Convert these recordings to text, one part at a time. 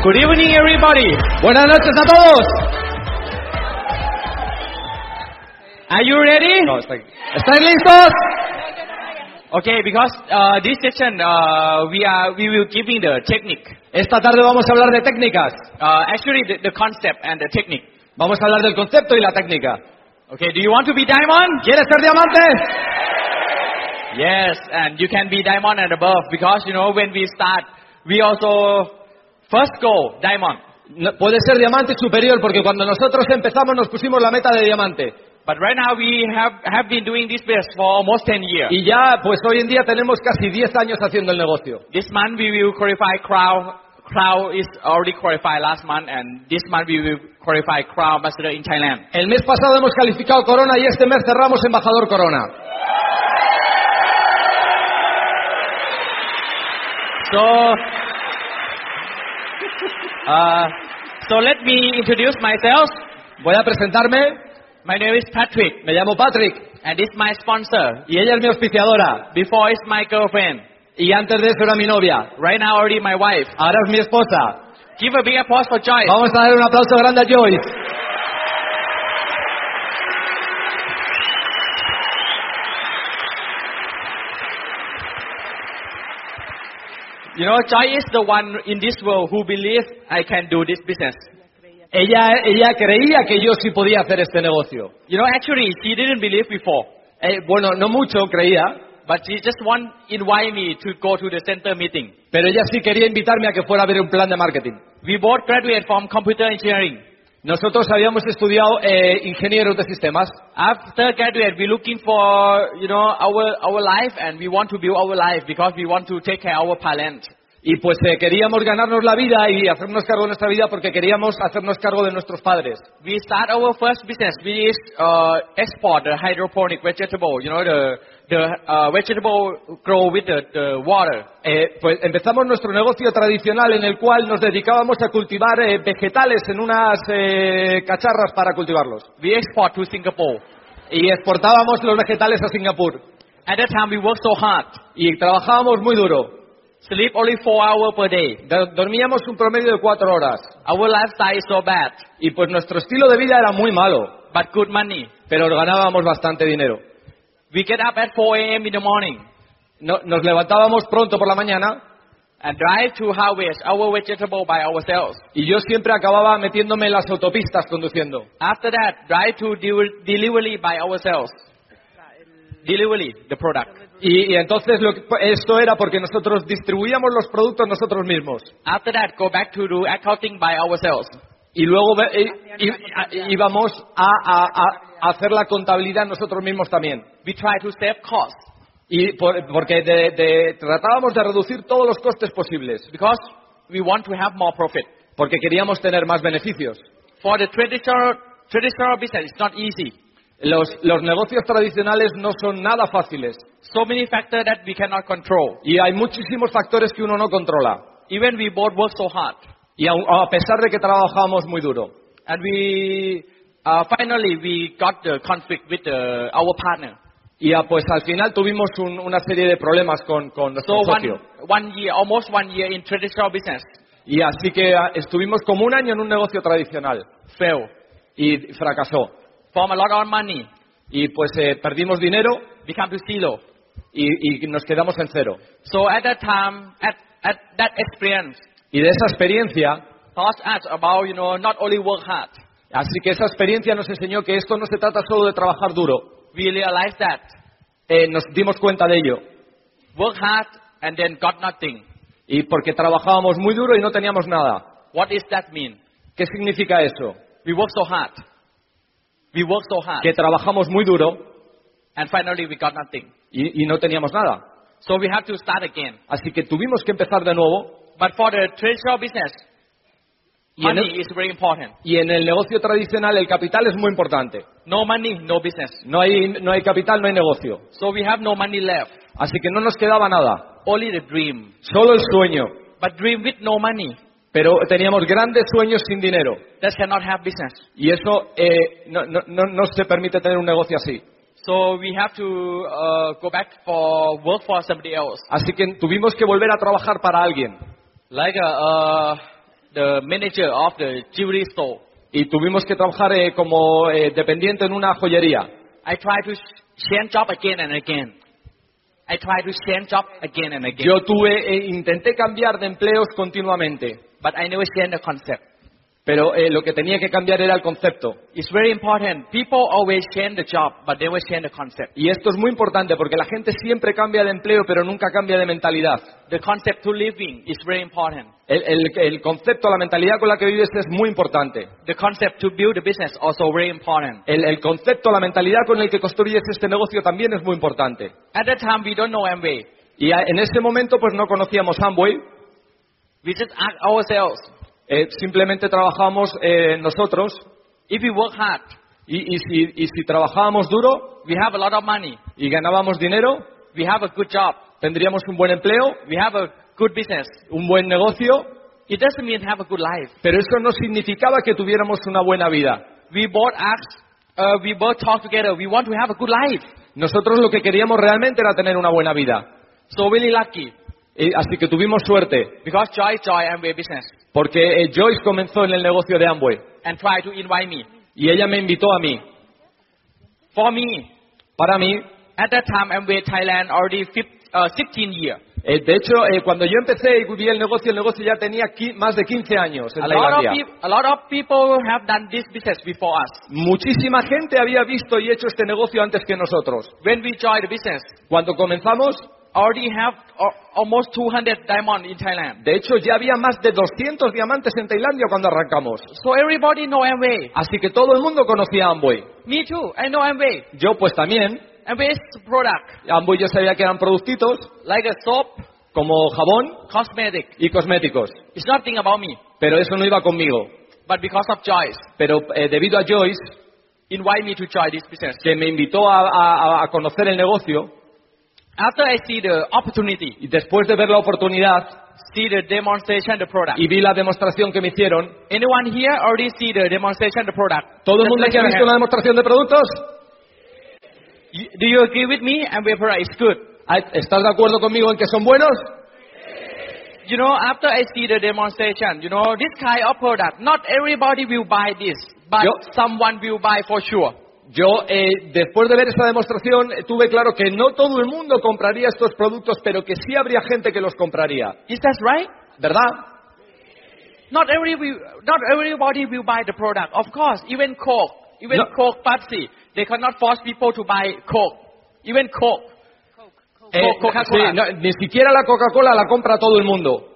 Good evening, everybody. Buenas noches a todos. Are you ready? No, está aquí. ¿Estáis listos? Okay, because uh, this session uh, we are we will giving the technique. Esta tarde vamos a hablar de técnicas. Uh, actually, the, the concept and the technique. Vamos a hablar del concepto y la técnica. Okay, do you want to be diamond? ¿Quieres ser diamante? Yes, and you can be diamond and above because you know when we start, we also first go diamond. No, puede ser diamante superior porque cuando nosotros empezamos nos pusimos la meta de diamante. But right now we have have been doing this business for almost 10 years. Y ya, pues hoy en día tenemos casi 10 años haciendo el negocio. This month we will qualify Crown. Crown is already qualified last month, and this month we will qualify Crown Ambassador in Thailand. El mes pasado hemos calificado Corona y este mes cerramos embajador Corona. So, uh, so let me introduce myself. Voy a presentarme. My name is Patrick, Me llamo Patrick and is my sponsor. y ella es mi auspiciadora. Before it's my girlfriend. Y antes de eso era mi novia. Right now already my wife. Ahora es mi esposa. Give a big applause for Joyce. Vamos a dar un aplauso grande a Joyce. You know, Joy is the one in this world who believes I can do this business. Ella, ella creía que yo sí podía hacer este negocio. You know, actually, she didn't believe before, Eh, bueno, no mucho creía, but she just want invite me to go to the center meeting. pero ella sí quería invitarme a que fuera a ver un plan de marketing. We both graduate from computer engineering. Nosotros habíamos estudiado eh, ingenieros de sistemas After graduate, we're looking for, you know, our, our life and we want to build our life because we want to take care of our parents. y pues eh, queríamos ganarnos la vida y hacernos cargo de nuestra vida porque queríamos hacernos cargo de nuestros padres. We start our first business, is uh, export the hydroponic vegetable, you know, the, the uh, vegetable grow with the, the water. Eh, pues empezamos nuestro negocio tradicional en el cual nos dedicábamos a cultivar eh, vegetales en unas eh, cacharras para cultivarlos. We export to Singapore. Y exportábamos los vegetales a Singapur. At that time, we worked so hard. Y trabajábamos muy duro. Sleep only four hours per day. Do- Dormíamos un promedio de cuatro horas. Our lifestyle is so bad, Y pues nuestro estilo de vida era muy malo, but good money. pero ganábamos bastante dinero. We get up at 4 a.m. in the morning No- nos levantábamos pronto por la mañana and drive to harvest our vegetable by ourselves. y yo siempre acababa metiéndome en las autopistas conduciendo. After that, drive to de- delivery by ourselves. Delivery, the product. Y, y entonces lo que- esto era porque nosotros distribuíamos los productos nosotros mismos. After that, go back to do accounting by ourselves. Y luego ve- i- i- a- íbamos a- a- a hacer la contabilidad nosotros mismos también. We try to save costs Y por- porque de- de- tratábamos de reducir todos los costes posibles, because we want to have more profit. porque queríamos tener más beneficios. For the traditional, traditional business, it's not easy. Los, los negocios tradicionales no son nada fáciles So many factors that we cannot control. y hay muchísimos factores que uno no controla. Even we both work so hard. Y aun- a pesar de que trabajamos muy duro. And we, uh, finally, we got the conflict with the, our partner. Y ah, pues al final tuvimos un- una serie de problemas con, con nuestro So socio. one, one year, almost one year in traditional business, Y así que ah, estuvimos como un año en un negocio tradicional fail. y fracasó. From a lot of money, Y pues eh, perdimos dinero become to zero. y, y nos quedamos en cero. So at that time, at, at that experience, Y de esa experiencia, taught us about, you know, not only work hard. Así que esa experiencia nos enseñó que esto no se trata solo de trabajar duro. We realized that Eh, nos dimos cuenta de ello. work hard and then got nothing. Y porque trabajábamos muy duro y no teníamos nada. What does that mean? ¿Qué significa eso? We work so hard. We work so hard. Que trabajamos muy duro And finally we got nothing. y, y no teníamos nada. So we have to start again. Así que tuvimos que empezar de nuevo. But for the traditional business, Y en, money el, is very important. y en el negocio tradicional el capital es muy importante. No money, no business. No hay, no hay capital, no hay negocio. So we have no money left. Así que no nos quedaba nada. Only the dream. Solo el sueño. But dream with no money, Pero teníamos grandes sueños sin dinero. that cannot have business. Y eso eh, no, no- no- no se permite tener un negocio así. So we have to uh, go back for work for somebody else. Así que tuvimos que volver a trabajar para alguien. Like uh, uh, the manager of the jewelry store. y tuvimos que trabajar eh, como eh, dependiente en una joyería. I tried to ch- change job again and again. I tried to change job again and again. Yo tuve, eh, intenté cambiar de empleos continuamente, But I never changed the concept. Pero eh, lo que tenía que cambiar era el concepto. It's very important. People always change the job, but never change the concept. Y esto es muy importante porque la gente siempre cambia de empleo, pero nunca cambia de mentalidad. The concept to living is very important. El, el- el concepto, la mentalidad con la que vives es muy importante. The concept to build a business also very important. El, el concepto, la mentalidad con el que construyes este negocio también es muy importante. At that time, we don't know Amway. Y a- en ese momento pues no conocíamos Amway, We just ask ourselves, eh, simplemente trabajábamos eh, nosotros if we work hard, y, y si, y si trabajábamos duro we have a lot of money, y ganábamos dinero, we have a good job, tendríamos un buen empleo, we have a good business. un buen negocio, It doesn't mean have a good life. pero eso no significaba que tuviéramos una buena vida. We both uh, we both talk together. We want to have a good life. Nosotros lo que queríamos realmente era tener una buena vida. So really lucky Y- así que tuvimos suerte, because Joy Joy Amway business porque eh, Joyce comenzó en el negocio de Amway and try to invite me. y ella me invitó a mí. For me, Para mí, at that time Amway Thailand already fif- uh, 16 years. eh, de hecho, eh, cuando yo empecé y vi el negocio, el negocio ya tenía qui- más de 15 años en A lot, of Tailandia. peop- a lot of people have done this business before us. Muchísima gente había visto y hecho este negocio antes que nosotros. When we joined the business, Cuando comenzamos, already have uh, almost 200 diamond in Thailand. de hecho, ya había más de 200 diamantes en Tailandia cuando arrancamos. So everybody know Amway. Así que todo el mundo conocía Amway. Me too. I know Amway. Yo pues también. Amway is product Amway yo sabía que eran productitos like a soap, como jabón cosmetic. y cosméticos. It's nothing about me, Pero eso no iba conmigo. but because of Joyce, Pero eh, debido a Joyce, invite me to join this business. que me invitó a, a- a conocer el negocio, After I see the opportunity, y después de ver la oportunidad see the demonstration, the product. y vi la demostración que me hicieron, Anyone here already see the demonstration, the product? ¿todo el Just mundo raise aquí ha your visto hand. una demostración de productos? You- Do you agree with me? Amway product is good. Ah, ¿Estás de acuerdo conmigo en que son buenos? You know, after I see the demonstration, you know, this kind of product, not everybody will buy this, but Yo- someone will buy for sure. Yo, eh, después de ver esa demostración, eh, tuve claro que no todo el mundo compraría estos productos, pero que sí habría gente que los compraría. Is that right? ¿Verdad? Not every not everybody will buy the product. Of course, even Coke, even No. Coke, Pepsi, they cannot force people to buy Coke. Even Coke. Eh, Co- Coca-Cola. sí, no, ni siquiera la Coca-Cola la compra todo el mundo.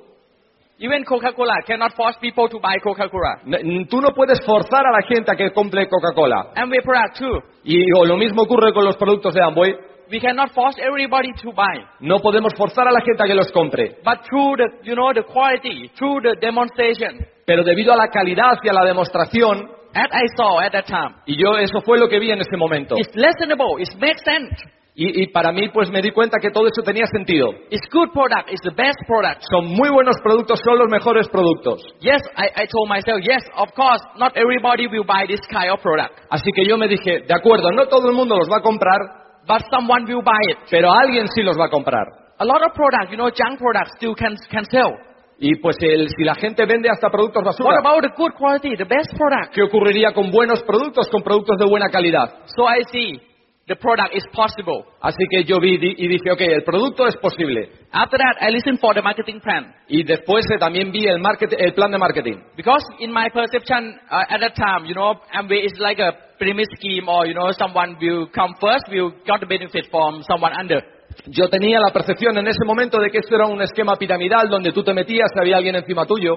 Even Coca-Cola cannot force people to buy Coca-Cola. N- Tú no puedes forzar a la gente a que compre Coca-Cola. Amway product too. Y o lo mismo ocurre con los productos de Amway. We cannot force everybody to buy. No podemos forzar a la gente a que los compre. But through the, you know, the quality, through the demonstration, Pero debido a la calidad y a la demostración, as I saw at that time, y yo eso fue lo que vi en ese momento. it's listenable, it makes sense. Y, y para mí pues me di cuenta que todo eso tenía sentido. It's good product, it's the best product. Son muy buenos productos, son los mejores productos. Yes, I, I told myself, yes, of course, not everybody will buy this kind of product, Así que yo me dije, de acuerdo, no todo el mundo los va a comprar, but someone will buy it. pero alguien sí los va a comprar. A lot of product, you know, junk products still can, can sell. Y pues el- si la gente vende hasta productos What basura, about the good quality, the best product? ¿qué ocurriría con buenos productos, con productos de buena calidad? So I see the product is possible. Así que yo vi di- y dije, ok, el producto es posible. After that, I listened for the marketing plan. Y después eh, también vi el, market- el plan de marketing. Because in my perception uh, at that time, you know, Amway is like a pyramid scheme or, you know, someone will come first, will get the benefit from someone under. Yo tenía la percepción en ese momento de que esto era un esquema piramidal donde tú te metías y había alguien encima tuyo.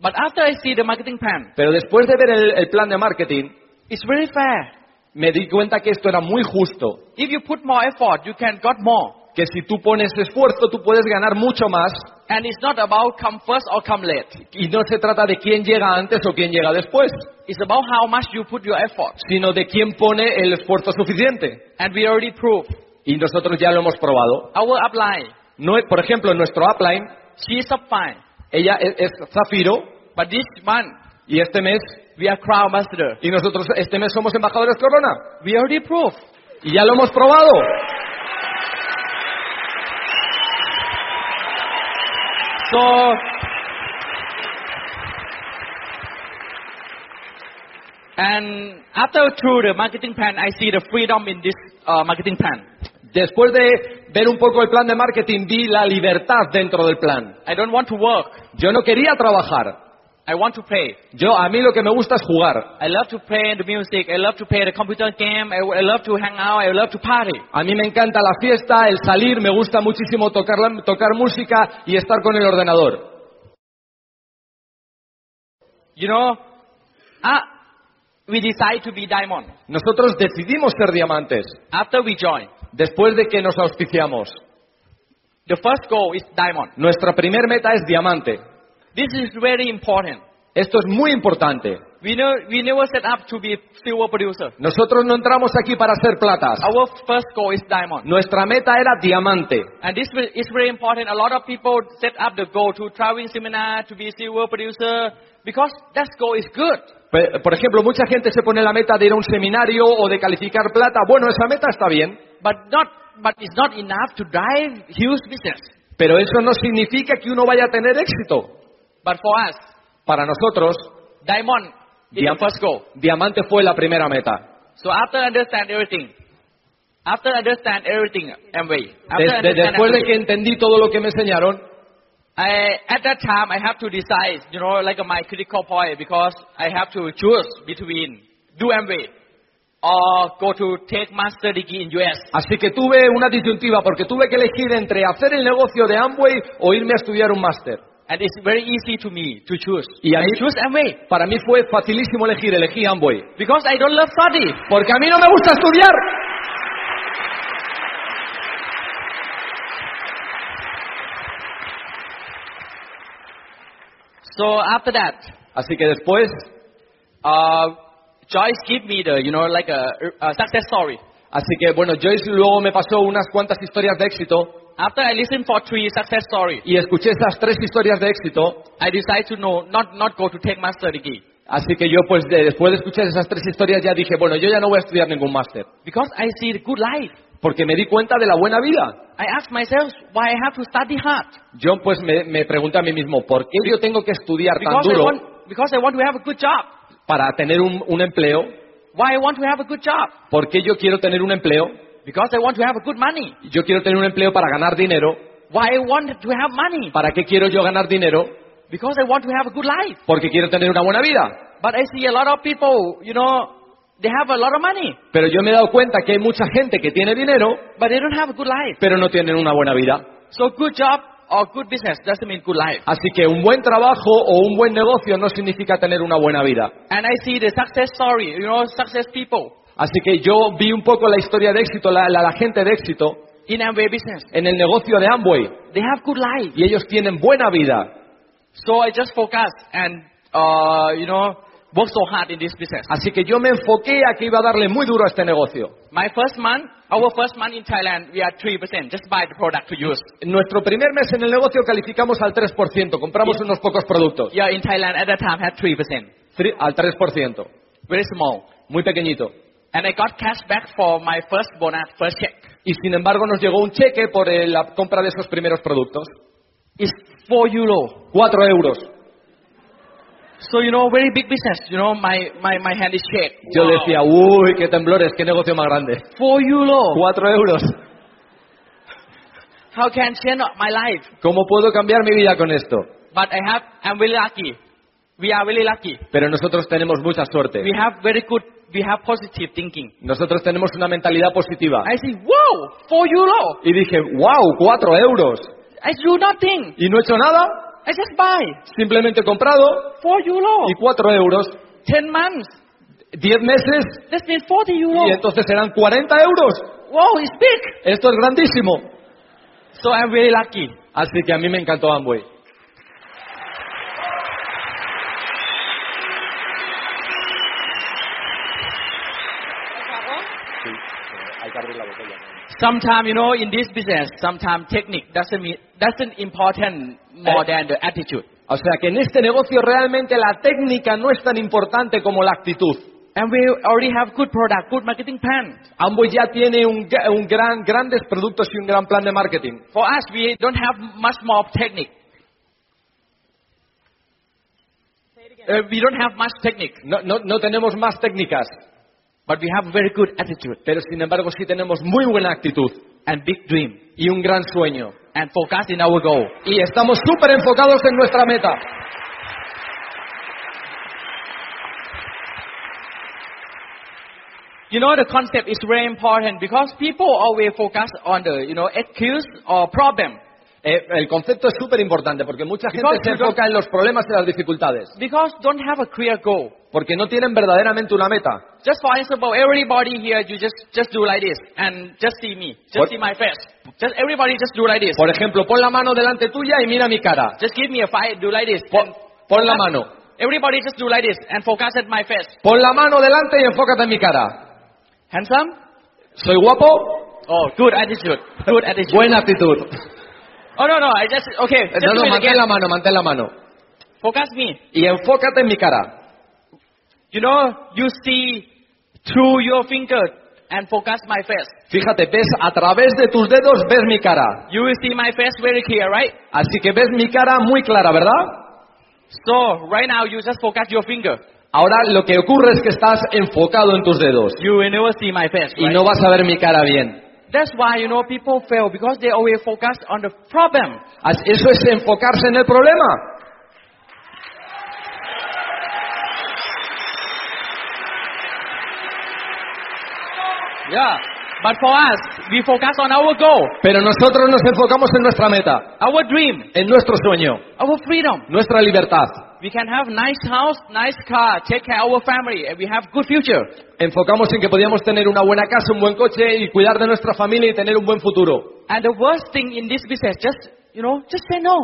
But after I see the marketing plan, Pero después de ver el, el plan de marketing, it's very fair. Me di cuenta que esto era muy justo. If you put more effort, you can get more. Que si tú pones esfuerzo, tú puedes ganar mucho más. And it's not about come first or come late. Y no se trata de quién llega antes o quién llega después, It's about how much you put your effort. sino de quién pone el esfuerzo suficiente. And we already proved. Y nosotros ya lo hemos probado. Our upline, No por ejemplo, en nuestro upline, she's up fine. ella es, es Zafiro But this month, y este mes, We are crown. Y nosotros este mes somos embajadores corona. We already proved. Y ya lo hemos probado. So, and after through the marketing plan, I see the freedom in this uh, marketing plan. Después de ver un poco el plan de marketing, vi la libertad dentro del plan. I don't want to work. Yo no quería trabajar. I want to play. Yo, a mí lo que me gusta es jugar. I love to play the music. I love to play the computer game. I, I love to hang out. I love to party. A mí me encanta la fiesta, el salir, me gusta muchísimo tocar, la- tocar música y estar con el ordenador. You know, uh, we decide to be diamond Nosotros decidimos ser diamantes after we join. después de que nos auspiciamos. The first goal is diamond. Nuestra primer meta es diamante. This is very important. Esto es muy importante. We, know, we never set up to be silver producer. Nosotros no entramos aquí para ser platas. Our first goal is diamond. Nuestra meta era diamante. And this is very important. A lot of people set up the goal to traveling seminar to be silver producer because that goal is good. Por ejemplo, mucha gente se pone la meta de ir a un seminario o de calificar plata. Bueno, esa meta está bien, But not, but it's not enough to drive huge business. pero eso no significa que uno vaya a tener éxito. But for us, Para nosotros, diamond is the first goal. diamante fue la primera meta. So after understand everything, after understand everything, Amway, after Desde- understand después de que everything, entendí todo lo que me enseñaron, I, at that time I have to decide, you know, like my critical point because I have to choose between do Amway or go to take master degree in US. así que tuve una disyuntiva porque tuve que elegir entre hacer el negocio de Amway o irme a estudiar un máster. And it's very easy to me to choose. Y a I mí- choose Amway Para mí fue facilísimo elegir, elegí Amway. because I don't love study. Porque a mí no me gusta estudiar. So after that, Así que después, uh, Joyce give me the, you know, like a, a success story. así que bueno, Joyce luego me pasó unas cuantas historias de éxito After I listened for three success stories, y escuché esas tres historias de éxito. I decided to know, not, not go to take master degree. Así que yo pues de- después de escuchar esas tres historias ya dije, bueno, yo ya no voy a estudiar ningún máster. Because I see the good life. Porque me di cuenta de la buena vida. I ask myself why I have to study hard. Yo pues me, me pregunté a mí mismo, ¿por qué yo tengo que estudiar tan Because I, duro want, because I want to have a good job. para tener un, un empleo? Why I want to have a good job? ¿Por qué yo quiero tener un empleo? Because I want to have a good money. Yo quiero tener un empleo para ganar dinero. Why I want to have money? ¿Para qué quiero yo ganar dinero? Because I want to have a good life. Porque quiero tener una buena vida. But I see a lot of people, you know, they have a lot of money, Pero yo me he dado cuenta que hay mucha gente que tiene dinero, but they don't have a good life. pero no tienen una buena vida. So good job or good business doesn't mean good life. Así que un buen trabajo o un buen negocio no significa tener una buena vida. And I see the success story, you know, success people Así que yo vi un poco la historia de éxito, la, la- la gente de éxito in Amway business. en el negocio de Amway They have good life. y ellos tienen buena vida. So I just focus and, uh, you know, work so hard in this business. Así que yo me enfoqué a que iba a darle muy duro a este negocio. My first month, our first month in Thailand, we are 3%. Just buy the product to use. En nuestro primer mes en el negocio calificamos al 3%, compramos unos pocos productos. Yeah, in Thailand at that time had 3%. Tri- Al 3%, Very small. muy pequeñito. And I got cash back for my first bonus, first check. Y sin embargo nos llegó un cheque por eh, la compra de esos primeros productos. It's 4 euro. 4 euros. So, you know, very big business. You know, my, my, my hand is shake. Yo Wow. decía, uy, qué temblores, qué negocio más grande. 4 euro. 4 euros. How can change my life? ¿Cómo puedo cambiar mi vida con esto? But I have, I'm very lucky. We are very lucky. Pero nosotros tenemos mucha suerte. We have very good, we have positive thinking. Nosotros tenemos una mentalidad positiva. I say, wow, 4 euro. Y dije, wow, 4 euros. I do nothing. Y no he hecho nada, I just buy. simplemente he comprado 4 euro. y 4 euros. 10 months. 10 meses That means 40 euro. y entonces serán 40 euros. Wow, it's big. Esto es grandísimo. So I'm very lucky. Así que a mí me encantó Amway. Sometimes, you know, in this business, sometimes technique doesn't mean, doesn't important more than the attitude. O sea que en este negocio realmente la técnica no es tan importante como la actitud. And we already have good product, good marketing plan. Amway ya tiene un, gran, grandes productos y un gran plan de marketing. For us, we don't have much more technique. Uh, we don't have much technique, No, no, no tenemos más técnicas, but we have a very good attitude pero sin embargo sí tenemos muy buena actitud and big dream y un gran sueño. and focus in our goal. Y estamos súper enfocados en nuestra meta. You know, the concept is very important because people always focus on the, you know, excuse or problem. Eh, el concepto es súper importante porque mucha gente Because se you don't- enfoca en los problemas y las dificultades, Because don't have a clear goal. porque no tienen verdaderamente una meta. Just for example, everybody here, you just, just do like this and just see me. Just What? see my face. Just everybody just do like this. Por ejemplo, pon la mano delante tuya y mira mi cara. Just give me a five, do like this. Pon, pon la mano. Everybody just do like this and focus at my face. Pon la mano delante y enfócate en mi cara. Handsome? ¿Soy guapo? Oh, good attitude. Good attitude. Buena actitud. Oh, no, no, I just, okay. Just No, do no, it mantén again. la mano, mantén la mano. Focus me. Y enfócate en mi cara. You know, you see through your finger and focus my face. Fíjate, ves a través de tus dedos, ves mi cara. You will see my face very clear, right? Así que ves mi cara muy clara, ¿verdad? So, right now, you just focus your finger. Ahora lo que ocurre es que estás enfocado en tus dedos You will never see my face, y right? no vas a ver mi cara bien. That's why, you know, people fail because they always focus on the problem. As- Eso es enfocarse en el problema. Yeah. But for us, we focus on our goal, Pero nosotros nos enfocamos en nuestra meta, our dream, en nuestro sueño, our freedom. nuestra libertad. We can have nice house, nice car, take care of our family, and we have good future. Enfocamos en que podíamos tener una buena casa, un buen coche y cuidar de nuestra familia y tener un buen futuro. And the worst thing in this business, just, you know, just say no.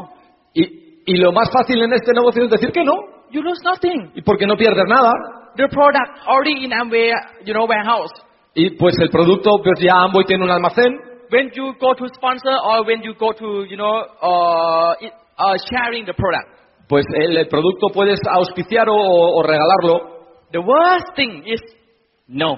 Y, y lo más fácil en este negocio es decir que no, You lose nothing. y porque no pierdes nada. The product already in Amway, you know, warehouse. Y pues el producto, pues ya Amboy tiene un almacén. When you go to sponsor or when you go to, you know, uh, it- uh, sharing the product, Pues el, el producto puedes auspiciar o, o regalarlo. the worst thing is no.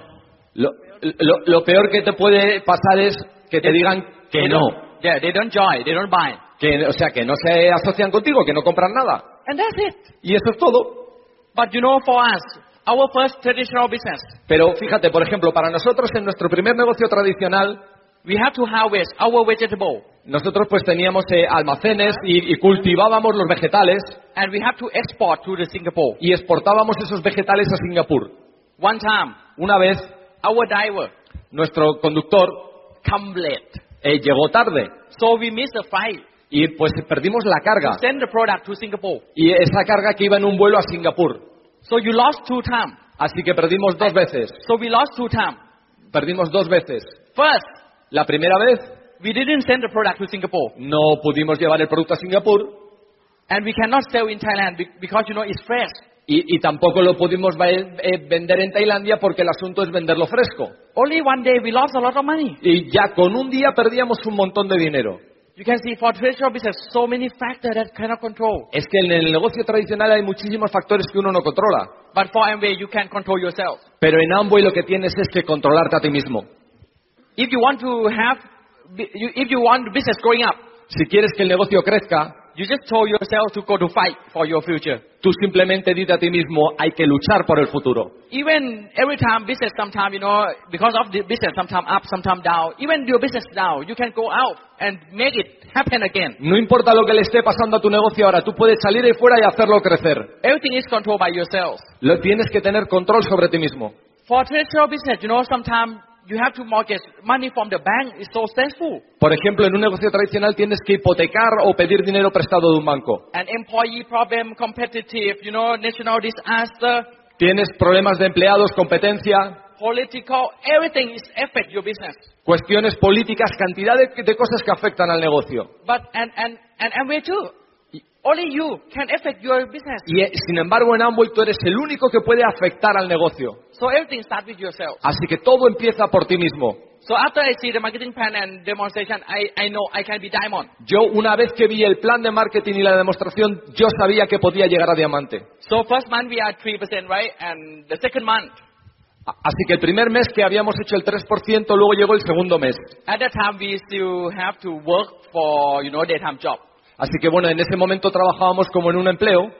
Lo, lo- lo peor que te puede pasar es que te digan que They no. don't- Yeah, they don't join, they don't buy. Que, o sea, que no se asocian contigo, que no compran nada. And that's it. Y eso es todo. But you know, for us, our first traditional business, Pero fíjate, por ejemplo, para nosotros en nuestro primer negocio tradicional, we have to harvest our vegetable nosotros pues teníamos eh, almacenes y, y cultivábamos los vegetales and we have to export to the Singapore. y exportábamos esos vegetales a Singapur. One time, Una vez, our nuestro conductor come late. eh, llegó tarde So we missed the flight y pues perdimos la to carga. send the product to Singapore. Y esa carga que iba en un vuelo a Singapur. So you lost two times. Así que perdimos dos veces. So we lost two times. Perdimos dos veces. First, La primera vez we didn't send the product to Singapore. no pudimos llevar el producto a Singapur And we cannot sell in Thailand be- because, you know, it's fresh. y, y tampoco lo pudimos va- eh, vender en Tailandia porque el asunto es venderlo fresco. Only one day we lost a lot of money. Y ya con un día perdíamos un montón de dinero. You can see for traditional business, so many factors that cannot control. Es que en el negocio tradicional hay muchísimos factores que uno no controla. But for Amway, you can control yourself. Pero en Amway lo que tienes es que controlarte a ti mismo. If you want to have, if you want business growing up, Si quieres que el negocio crezca, you just told yourself to go to fight for your future. tú simplemente dite a ti mismo, hay que luchar por el futuro. Even every time business, sometimes, you know, because of the business, sometimes up, sometimes down. Even your business down, you can go out and make it happen again. No importa lo que le esté pasando a tu negocio ahora, tú puedes salir ahí fuera y hacerlo crecer. Everything is controlled by yourself. Lo tienes que tener control sobre ti mismo. For traditional business, you know, sometimes you have to mortgage money from the bank. It's so stressful. Por ejemplo, en un negocio tradicional tienes que hipotecar o pedir dinero prestado de un banco. An employee problem, competitive, you know, national disaster, Tienes problemas de empleados, competencia, political, everything is affect your business. cuestiones políticas, cantidad de, de cosas que afectan al negocio. But and and and Amway too. Only you can affect your business. Y eh, sin embargo, en Amway tú eres el único que puede afectar al negocio. So everything starts with yourself. Así que todo empieza por ti mismo. So after I see the marketing plan and demonstration, I, I know I can be diamond. Yo, una vez que vi el plan de marketing y la demostración, yo sabía que podía llegar a diamante. So first month we are three percent, right? And the second month, Así que el primer mes que habíamos hecho el 3%, luego llegó el segundo mes. at that time we still have to work for you know daytime job. Así que bueno, en ese momento trabajábamos como en un empleo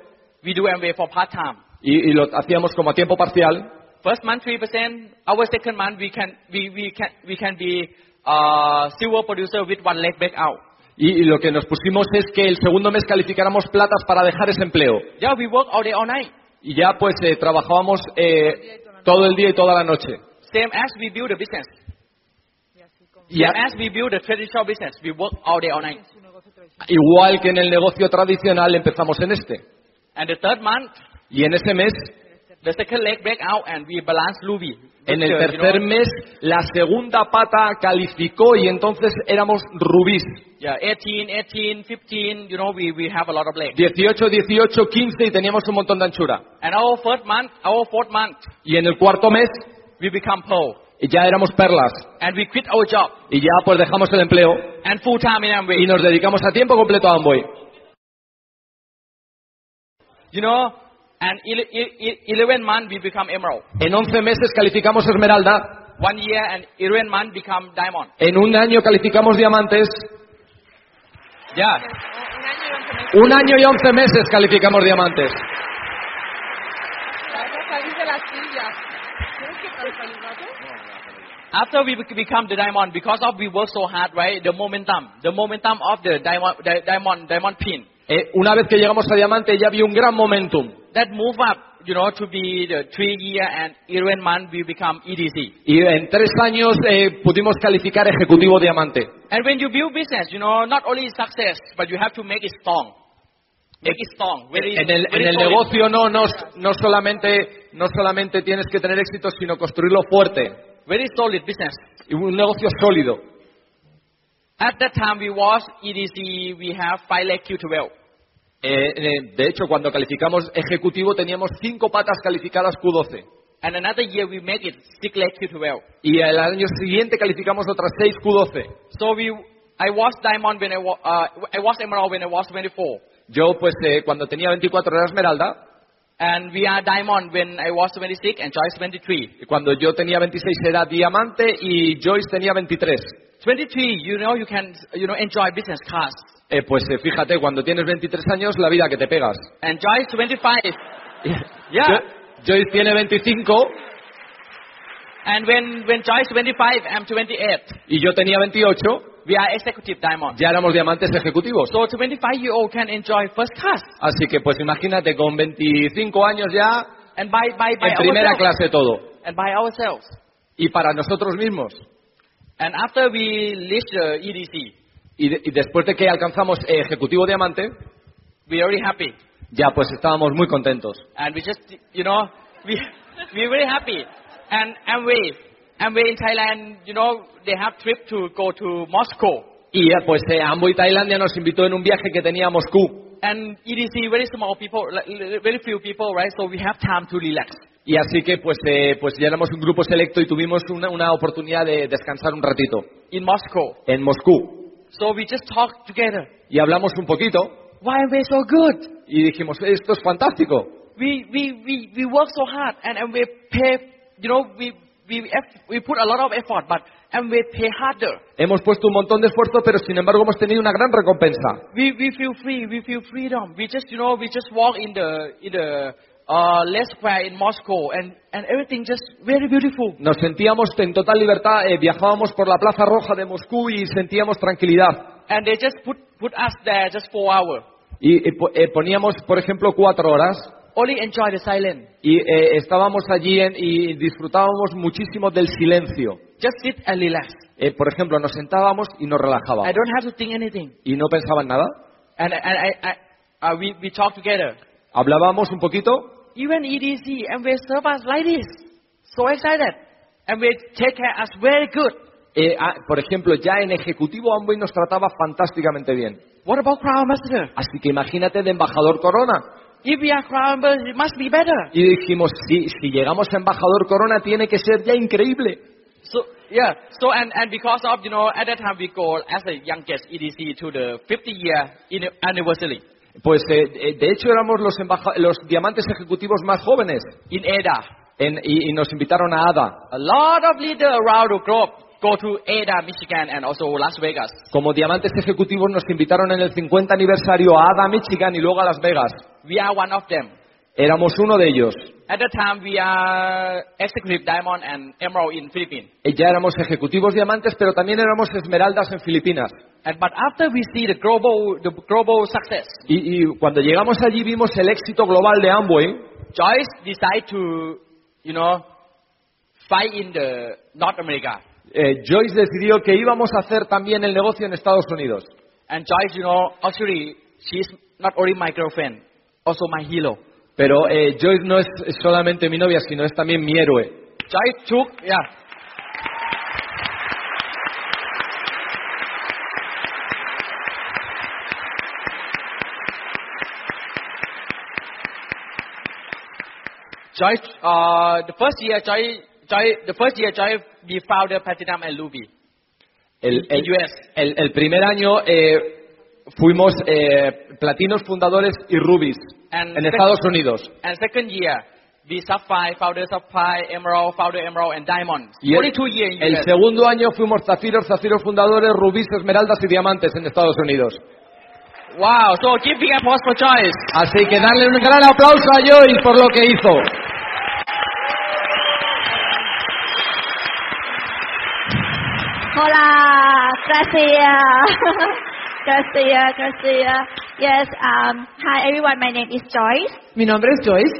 we do Amway for part time. y, y lo hacíamos como a tiempo parcial. First month 3%, our second month we can we, we can we can be uh, silver producer with one leg back out. Y, y lo que nos pusimos es que el segundo mes calificáramos platas para dejar ese empleo. Yeah, we work all day all night. Y ya pues eh, trabajábamos eh, todo el día y toda la noche. Same as we build a business. Y a- Same as we build a traditional business, we work all day all night. Igual que en el negocio tradicional empezamos en este. And the third month, Y en ese mes, the second leg break out and we balance Ruby. en el tercer mes, la segunda pata calificó y entonces éramos rubíes. Yeah, 18, 18, 15, you know, we, we have a lot of legs. 18, 18, 15 y teníamos un montón de anchura. And our month, our fourth month, Y en el cuarto mes we become pearl. ya éramos perlas. And we quit our job Y ya pues dejamos el empleo and full time in y Amway. nos dedicamos a tiempo completo a Amway. You know, and ele- ele- 11 month we become emerald. En 11 meses calificamos esmeralda. One year and 11 month become diamond. En un año calificamos diamantes. Yeah. Un año y 11 meses calificamos diamantes. Vas a salir de la silla. ¿Quieres que te salga un rato? After we bec- become the diamond, because of we work so hard, right? The momentum, the momentum of the diamond, the diamond, diamond pin, Eh, una vez que llegamos a diamante ya había un gran momentum. that move up, you know, to be the three year and 11 month we become EDC. Y en tres años eh, pudimos calificar ejecutivo diamante. And when you build business, you know, not only success, but you have to make it strong. Make it strong. Very, En el, en el solid. negocio no, no, no, solamente, no solamente tienes que tener éxito, sino construirlo fuerte. Very solid business. Un negocio sólido. At that time we was EDC, we have 5 lakh Q12. Eh, eh, de hecho, cuando calificamos ejecutivo teníamos cinco patas calificadas Q12. And another year we make it 6 lakh Q12. Y el año siguiente calificamos otras seis Q12. So we, I was diamond when I was, uh, I was emerald when I was 24. Yo, pues, eh, cuando tenía 24 era esmeralda. And we are diamond when I was 26 and Joyce 23. Y cuando yo tenía 26 era diamante y Joyce tenía 23. 23, you know, you can, you know, enjoy business class. Eh, pues eh, fíjate, cuando tienes 23 años, la vida que te pegas. And Joyce 25. Yeah. Jo- Joyce tiene 25 And when, when Joyce 25, I'm 28. y yo tenía 28, We are executive diamond. ya éramos diamantes ejecutivos. So 25 year old can enjoy first class. Así que, pues imagínate, con 25 años ya, And by, by, by en primera ourselves. clase todo. And by ourselves. Y para nosotros mismos. And after we reach the EDC, Y, de- y después de que alcanzamos ejecutivo diamante, we are very happy. ya pues estábamos muy contentos. And we just, you know, we, we're very happy. And Amway in Thailand, you know, they have trip to go to Moscow. Y pues eh, Amway Tailandia nos invitó en un viaje que tenía a Moscú. And EDC, very small people, very few people, right? So we have time to relax. Y así que pues, eh, pues ya éramos un grupo selecto y tuvimos una, una oportunidad de descansar un ratito in Moscow. en Moscú. So we just talked together. Y hablamos un poquito Why are we so good? y dijimos, esto es fantástico. We, we, we, we work so hard and, and we pay, you know, we, we, we put a lot of effort, but and we pay harder. Hemos puesto un montón de esfuerzo, pero sin embargo hemos tenido una gran recompensa. We, we feel free, we feel freedom. We just, you know, we just walk in the, in the uh, less square in Moscow and, and everything just very beautiful. Nos sentíamos en total libertad, eh, viajábamos por la Plaza Roja de Moscú y sentíamos tranquilidad. And they just put, put us there just four hours. Y eh, po- eh, poníamos, por ejemplo, cuatro horas Only enjoy the silence. y eh, estábamos allí en- y disfrutábamos muchísimo del silencio. Just sit and relax. Eh, por ejemplo, nos sentábamos y nos I relajábamos don't have to think anything. y no pensaban nada. And, and I, I, uh, we, we talk together. Hablábamos un poquito Even EDC, and we serve us like this. So excited. And we take care us very good. Eh, ah, por ejemplo, ya en ejecutivo Amway nos trataba fantásticamente bien. What about Crown Ambassador? Así que imagínate de embajador Corona. If we are Ambassador, it must be better. Y dijimos, si, si llegamos a embajador Corona tiene que ser ya increíble. So, yeah. So, and, and because of, you know, at that time we go as the youngest EDC to the 50 year in- anniversary Pues eh, eh, de hecho éramos los, embaja- los diamantes ejecutivos más jóvenes in ADA. En- y, y nos invitaron a ADA. A lot of leaders around the globe go to Ada, Michigan, and also Las Vegas. Como diamantes ejecutivos nos invitaron en el 50 aniversario a ADA, Michigan y luego a Las Vegas. We are one of them. Éramos uno de ellos. At that time, we are executive diamond and emerald in Philippines. Eh, Ya éramos ejecutivos diamantes, pero también éramos esmeraldas en Filipinas. And but after we see the global the global success, Y, y cuando llegamos allí vimos el éxito global de Amway. Joyce decided to, you know, fight in the North America. eh, Joyce decidió que íbamos a hacer también el negocio en Estados Unidos. And Joyce, you know, actually, she's not only my girlfriend, also my hero. Pero eh, Joyce no es solamente mi novia, sino es también mi héroe. Joyce took, yeah. Joyce, uh, the first year, Joy, Joy, the first year, Joy, we founded Platinum and Ruby. El, el- el- el primer año eh, fuimos eh, platinos fundadores y rubis And en Estados Unidos. And second year, we Sapphire, Sapphire, Emerald, Emerald, and Diamond. Y el, el segundo año fuimos zafiros, zafiros fundadores, rubíes, esmeraldas y diamantes en Estados Unidos. Wow, so give big applause for Joyce. Así que darle un gran aplauso a Joyce por lo que hizo. Hola, gracias. gracias, gracias. Yes, um, hi everyone, my name is Joyce. Mi nombre es Joyce.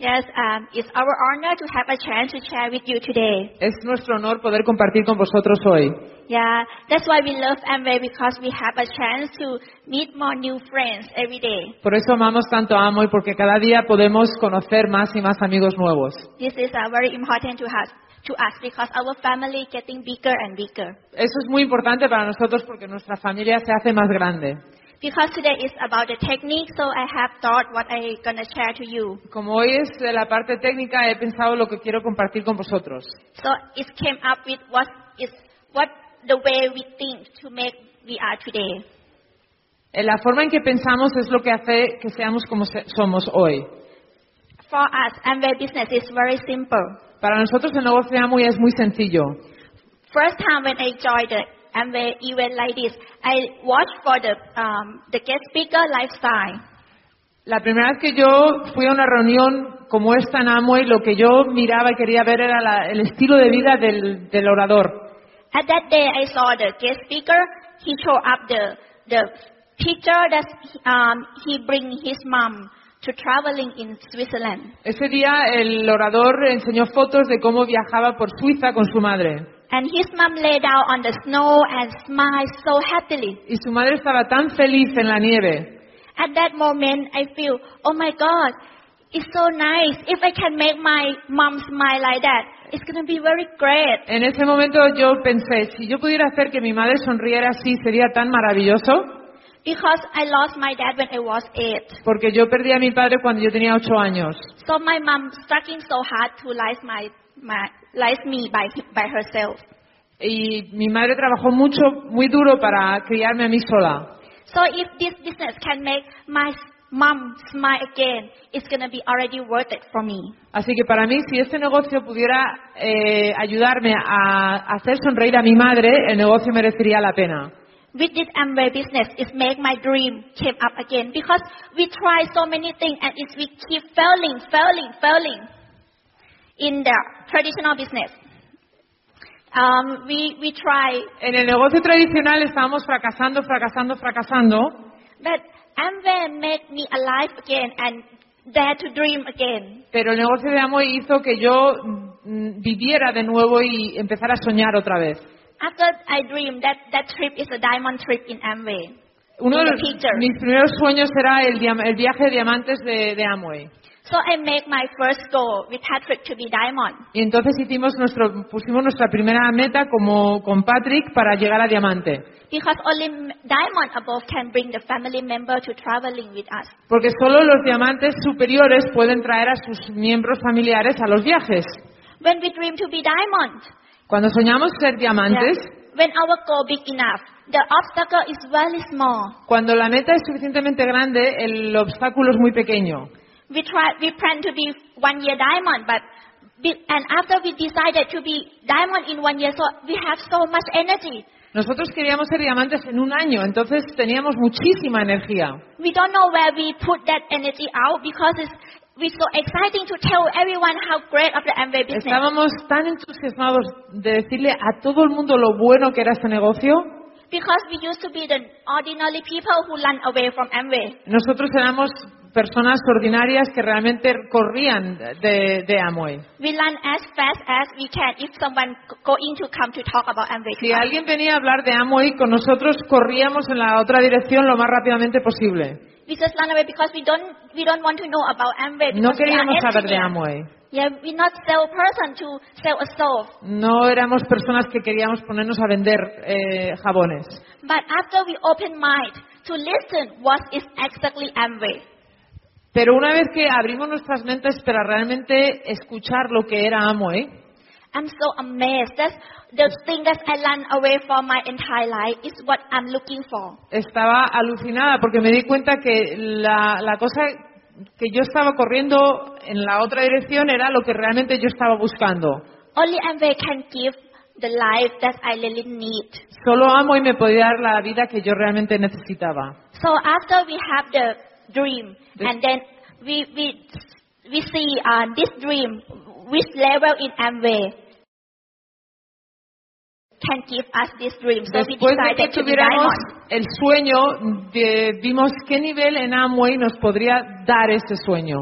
Yes, um, it's our honor to have a chance to share with you today. Es nuestro honor poder compartir con vosotros hoy. Yeah, that's why we love Amway because we have a chance to meet more new friends every day. Por eso amamos tanto a Amoy, porque cada día podemos conocer más y más amigos nuevos. This is uh, very important to us, to us because our family getting bigger and bigger. Eso es muy importante para nosotros porque nuestra familia se hace más grande. Because today is about the technique, so I have thought what I'm gonna share to you. Como hoy es de la parte técnica, he pensado lo que quiero compartir con vosotros. So it came up with what is what the way we think to make we are today. Eh, La forma en que pensamos es lo que hace que seamos como se- somos hoy. For us, Amway business is very simple. Para nosotros el negocio de Amway es muy sencillo. First time when I joined the Amway event like this, I watched for the um, the guest speaker lifestyle. La primera vez que yo fui a una reunión como esta en Amway, lo que yo miraba y quería ver era la- el estilo de vida del, del orador. At that day, I saw the guest speaker. He showed up the the picture that um, he bring his mom to traveling in Switzerland. Ese día el orador enseñó fotos de cómo viajaba por Suiza con su madre. And his mom lay down on the snow and smiled so happily. Y su madre estaba tan feliz en la nieve. At that moment, I feel, oh my God, it's so nice. If I can make my mom smile like that, it's going to be very great. En ese momento yo pensé, si yo pudiera hacer que mi madre sonriera así, sería tan maravilloso, Because I lost my dad when I was eight. porque yo perdí a mi padre cuando yo tenía ocho años. So my mom struggling so hard to raise my, my raise me by by herself. Y mi madre trabajó mucho, muy duro para criarme a mí sola. So if this business can make my mom smile again, it's going to be already worth it for me. Así que para mí, si este negocio pudiera eh, ayudarme a hacer sonreír a mi madre, el negocio merecería la pena. With this Amway business, it make my dream came up again because we try so many things and it's we keep failing, failing, failing in the traditional business. Um, we we try, En el negocio tradicional estábamos fracasando, fracasando, fracasando, but Amway make me alive again and dare to dream again. pero el negocio de Amway hizo que yo mm, viviera de nuevo y empezara a soñar otra vez. After I dream that that trip is a diamond trip in Amway. Uno de los- mis primeros sueños era el, diam- el viaje de diamantes de, de Amway. So I make my first goal with Patrick to be diamond. Y entonces hicimos nuestro, pusimos nuestra primera meta como con Patrick para llegar a diamante. Because only m- diamond above can bring the family member to traveling with us. Porque solo los diamantes superiores pueden traer a sus miembros familiares a los viajes. When we dream to be diamond, Cuando soñamos ser yeah, diamantes, when our goal big enough, the obstacle is very small. cuando la meta es suficientemente grande, el obstáculo es muy pequeño. We try, we plan to be one year diamond, but be, and after we decided to be diamond in one year, so we have so much energy Nosotros queríamos ser diamantes en un año, entonces teníamos muchísima energía. We don't know where we put that energy out because it's, it's so exciting to tell everyone how great of the Amway business. Estábamos tan entusiasmados de decirle a todo el mundo lo bueno que era este negocio. Because we used to be the ordinary people who run away from Amway. Nosotros éramos personas ordinarias que realmente corrían de, de Amway. We run as fast as we can if someone going to come to talk about Amway. Si alguien venía a hablar de Amway con nosotros, corríamos en la otra dirección lo más rápidamente posible. We just run away because we don't we don't want to know about Amway. No queríamos saber de. Amway. Yeah, we're not sell person to sell a stove. No éramos personas que queríamos ponernos a vender eh, jabones. But after we open mind to listen what is exactly Amway, Pero una vez que abrimos nuestras mentes para realmente escuchar lo que era Amway, I'm so amazed that the thing that I run away from my entire life is what I'm looking for. estaba alucinada porque me di cuenta que la, la cosa que yo estaba corriendo en la otra dirección era lo que realmente yo estaba buscando. Only Amway can give the life that I really need. Solo Amway me podía dar la vida que yo realmente necesitaba. So after we have the dream, and then we we we see uh, this dream, which level in Amway can give us this dream. So we Después de que decided to be tuviéramos diamond. el sueño, de- vimos qué nivel en Amway nos podría dar ese sueño.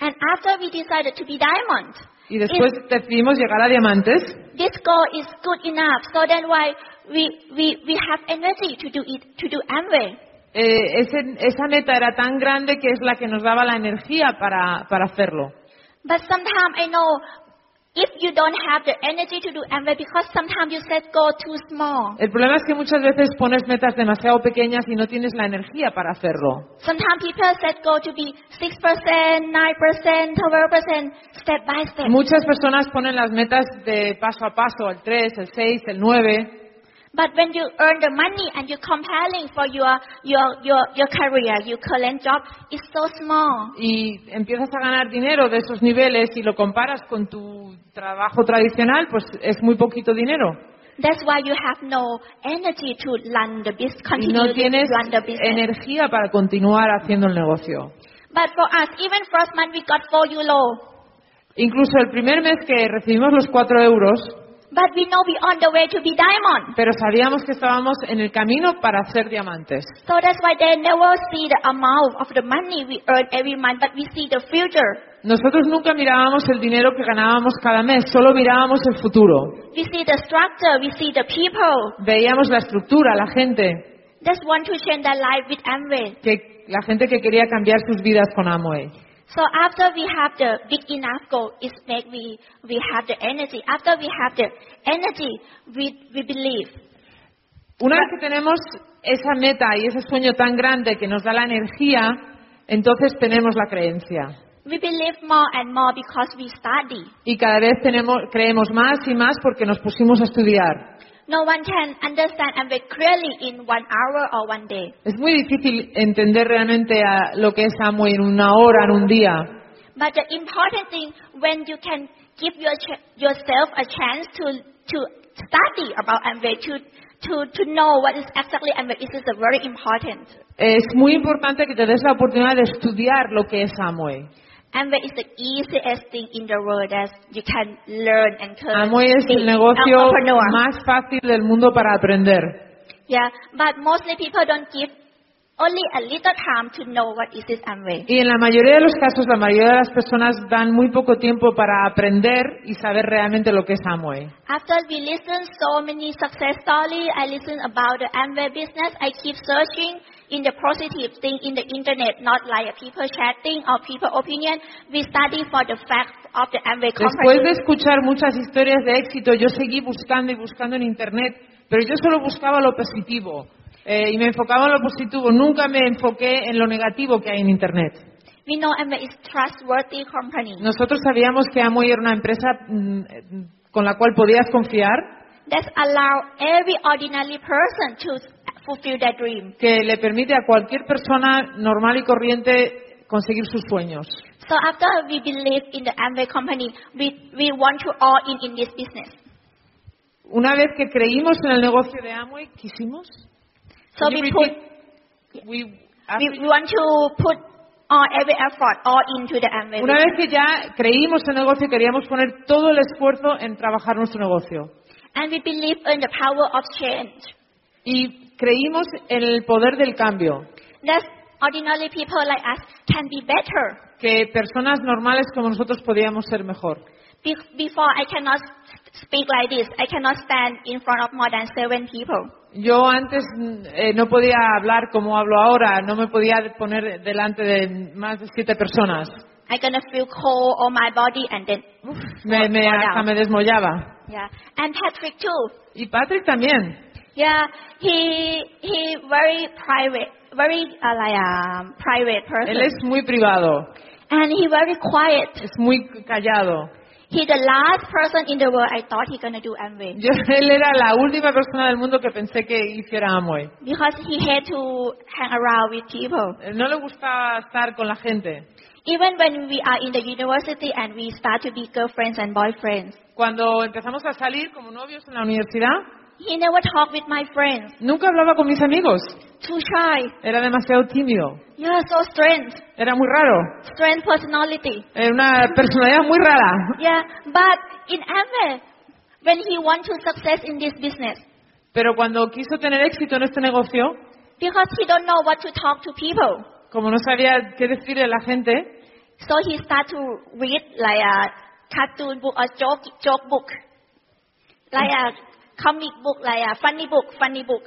And after we decided to be diamond, Y después decidimos llegar a diamantes. this goal is good enough. So then why we we we have energy to do it to do Amway. Eh, ese- esa meta era tan grande que es la que nos daba la energía para, para hacerlo. But sometimes I know if you don't have the energy to do Amway because sometimes you set goal too small. El problema es que muchas veces pones metas demasiado pequeñas y no tienes la energía para hacerlo. Sometimes people set goal to be 6%, 9%, 12%, step by step. Muchas personas ponen las metas de paso a paso, el 3, el 6, el 9, But when you earn the money and you're comparing for your, your, your, your career, your current job, it's so small. y empiezas a ganar dinero de esos niveles y lo comparas con tu trabajo tradicional, pues es muy poquito dinero. That's why you have no energy to run the business, Y continue no to tienes run the business. energía para continuar haciendo el negocio. But for us, even first month we got 4 euro. Incluso el primer mes que recibimos los 4 euros, But we know we're on the way to be diamond. pero sabíamos que estábamos en el camino para ser diamantes. So that's why they never see the amount of the money we earn every month, but we see the future. Nosotros nunca mirábamos el dinero que ganábamos cada mes, solo mirábamos el futuro. We see the structure, we see the people Veíamos la estructura, la gente, to change their life with Amway. que, la gente que quería cambiar sus vidas con Amway. So after we have the big enough goal, it make we we have the energy. After we have the energy, we we believe. Una vez que tenemos esa meta y ese sueño tan grande que nos da la energía, entonces tenemos la creencia. We believe more and more because we study. Y cada vez tenemos, creemos más y más porque nos pusimos a estudiar. No one can understand Amway clearly in one hour or one day. Es muy difícil entender realmente a lo que es Amway en una hora, en un día. But the important thing when you can give your ch- yourself a chance to to study about Amway, to to to know what is exactly Amway, this is very important. Es muy importante que te des la oportunidad de estudiar lo que es Amway. Amway is the easiest thing in the world that you can learn and turn. Amway es el negocio más fácil del mundo para aprender. Yeah, but mostly people don't give only a little time to know what is this Amway. Y en la mayoría de los casos, la mayoría de las personas dan muy poco tiempo para aprender y saber realmente lo que es Amway. After we listen so many success stories, I listen about the Amway business. I keep searching in the positive thing in the internet, not like people chatting or people opinion. We study for the facts of the Amway Después company. de escuchar muchas historias de éxito, yo seguí buscando y buscando en Internet, pero yo solo buscaba lo positivo eh, y me enfocaba en lo positivo. Nunca me enfoqué en lo negativo que hay en Internet. We know Amway is trustworthy company. Nosotros sabíamos que Amway era una empresa mm, eh, con la cual podías confiar, That allow every ordinary person to fulfill their dream. que le permite a cualquier persona normal y corriente conseguir sus sueños. So after we believe in the Amway company, we, we want to all in in this business. Una vez que creímos en el negocio de Amway, quisimos. So Can you we put, repeat? We- we, we want to put all every effort all into the Amway. Una vez que ya creímos en el negocio, queríamos poner todo el esfuerzo en trabajar nuestro negocio. And we believe in the power of change. Y creímos en el poder del cambio. That ordinary people like us can be better. Que personas normales como nosotros podíamos ser mejor. Be- before I cannot speak like this. I cannot stand in front of more than seven people. Yo antes eh, no podía hablar como hablo ahora, no me podía poner delante de más de siete personas. I'm gonna feel cold on my body and then Me, me- fall hasta down. me desmollaba. Yeah. And Patrick too. Y Patrick también. Yeah, he he very private, very uh, like um, private person, Él es muy privado, and he very quiet. es muy callado. He the last person in the world I thought he gonna do Amway Yo- él era la última persona del mundo que pensé que hiciera Amway. because he had to hang around with people. Eh, No le gustaba estar con la gente. Even when we are in the university and we start to be girlfriends and boyfriends, Cuando empezamos a salir como novios en la universidad, he never talked with my friends. nunca hablaba con mis amigos. Too shy. Era demasiado tímido. Yeah, so strange. Era muy raro. Strange personality. Era una personalidad muy rara. Yeah, but in Amway, when he want to success in this business, Pero cuando quiso tener éxito en este negocio, because he don't know what to talk to people. como no sabía qué decirle a la gente, So he start to read like a cartoon book or joke joke book, like a comic book, like a funny book, funny book,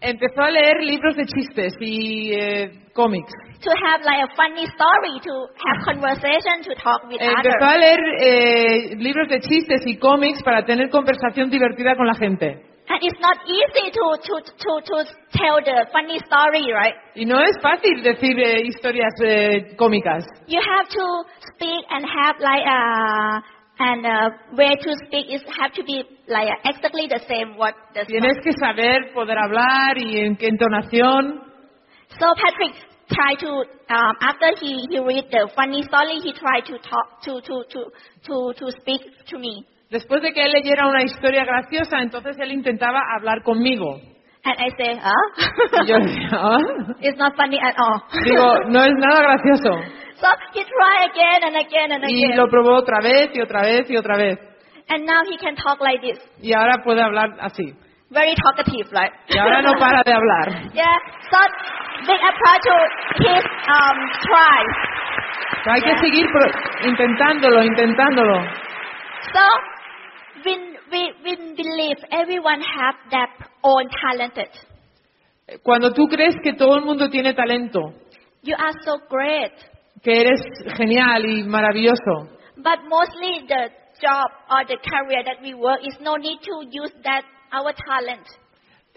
empezó a leer libros de chistes y eh, cómics. to have like a funny story, to have conversation, to talk with Empezó others. a leer eh, libros de chistes y cómics para tener conversación divertida con la gente. And it's not easy to to to to tell the funny story, right? Y no es fácil decir eh, historias eh, cómicas. You have to speak and have like a and uh, way to speak is have to be like exactly the same what the Tienes que saber poder hablar y en qué entonación. So Patrick tried to um, after he he read the funny story he tried to talk to to to to to speak to me Después de que él leyera una historia graciosa, entonces él intentaba hablar conmigo. and I say Y huh yo decía, "Ah". it's not funny at all. digo, no es nada gracioso. so he tried again and again and Y again lo probó otra vez y otra vez y otra vez. and now he can talk like this Y ahora puede hablar así. very talkative right Y ahora no para de hablar. yeah so big approach to his um try Hay que seguir pro- intentándolo, intentándolo. so we we we believe everyone have their own talented Cuando tú crees que todo el mundo tiene talento, you are so great que eres genial y maravilloso, But mostly the job or the career that we work is no need to use that our talent.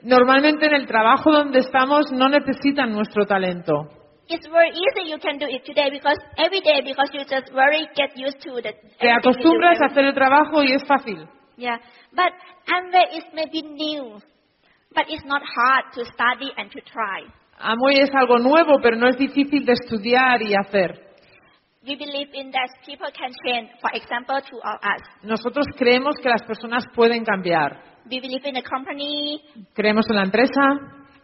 normalmente en el trabajo donde estamos no necesitan nuestro talento. It's very easy you can do it today because every day because you just very get used to the Te acostumbras a hacer el trabajo y es fácil. Yeah. But Amway is maybe new. But it's not hard to study and to try. Amway es algo nuevo, pero no es difícil de estudiar y hacer. We believe in that people can change, for example, to us. Nosotros creemos que las personas pueden cambiar. We believe in the company Creemos en la empresa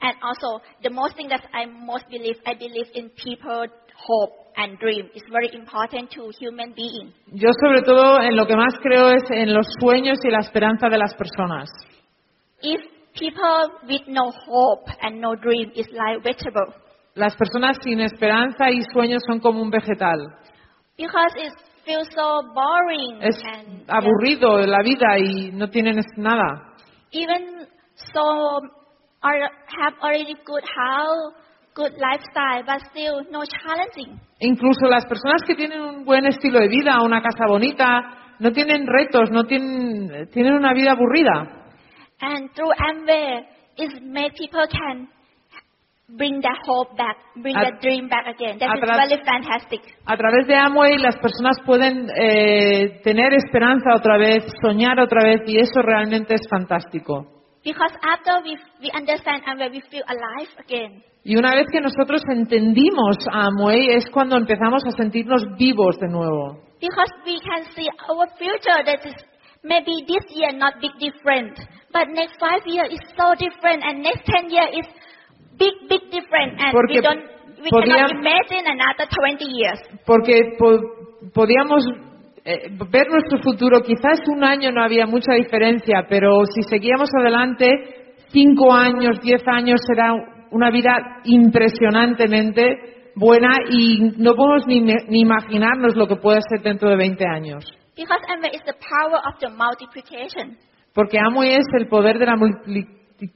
and also the most thing that I most believe, I believe in people hope and dream. It's very important to human being. Yo sobre todo en lo que más creo es en los sueños y la esperanza de las personas. If people with no hope and no dream is like vegetable, Las personas sin esperanza y sueños son como un vegetal. because it feels so boring Es and aburrido la vida y no tienen es- nada. even so are, have already good house, good lifestyle, but still no challenging. Incluso las personas que tienen un buen estilo de vida, una casa bonita, no tienen retos, no tienen, tienen una vida aburrida. And through Amway, it people can bring their hope back, bring A- their dream back again. That is very fantastic. A través de Amway las personas pueden eh, tener esperanza otra vez, soñar otra vez y eso realmente es fantástico. Because after we, we understand Amway, we feel alive again. Y una vez que nosotros entendimos a Amway es cuando empezamos a sentirnos vivos de nuevo. Because we can see our future that is maybe this year not big different, But next five years is so different, and next ten years is big, big different, and Porque we don't, we podía- cannot imagine another 20 years. Porque po- podíamos eh, ver nuestro futuro. Quizás un año no había mucha diferencia, pero si seguíamos adelante, cinco años, diez años será una vida impresionantemente buena y no podemos ni, ni imaginarnos lo que puede ser dentro de 20 años. Because Amway is the power of the multiplication. Porque Amway es el poder de la multi-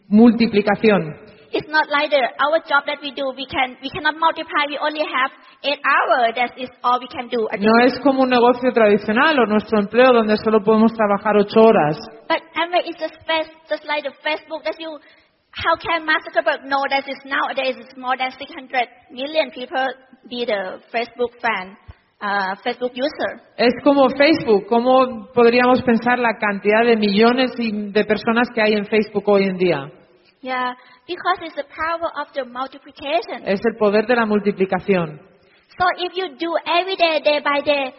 multiplicación. It's not like the our job that we do. We can we cannot multiply. We only have eight hours. That is all we can do. No es como un negocio tradicional o nuestro empleo donde solo podemos trabajar ocho horas. But Amway is just just like the Facebook that you. How can Mark Zuckerberg know that is nowadays it's more than 600 million people be the Facebook fan, uh, Facebook user. Es como Facebook. ¿Cómo podríamos pensar la cantidad de millones y- de personas que hay en Facebook hoy en día? Yeah, because it's the power of the multiplication. Es el poder de la multiplicación. So if you do every day, day by day,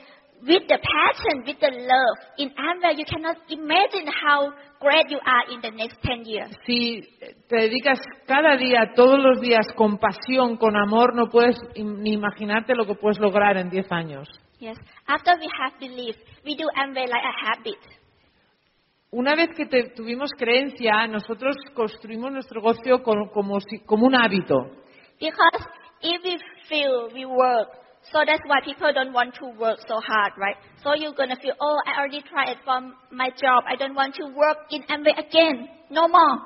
with the passion, with the love in Amway, you cannot imagine how great you are in the next 10 years. Si te dedicas cada día, todos los días, con pasión, con amor, no puedes ni imaginarte lo que puedes lograr en 10 años. Yes. After we have belief, we do Amway like a habit. Una vez que te- tuvimos creencia, nosotros construimos nuestro negocio con- como, si- como un hábito. Because if we feel we work, so that's why people don't want to work so hard, right? So you're gonna feel, oh, I already tried it for my job. I don't want to work in Amway again. No more.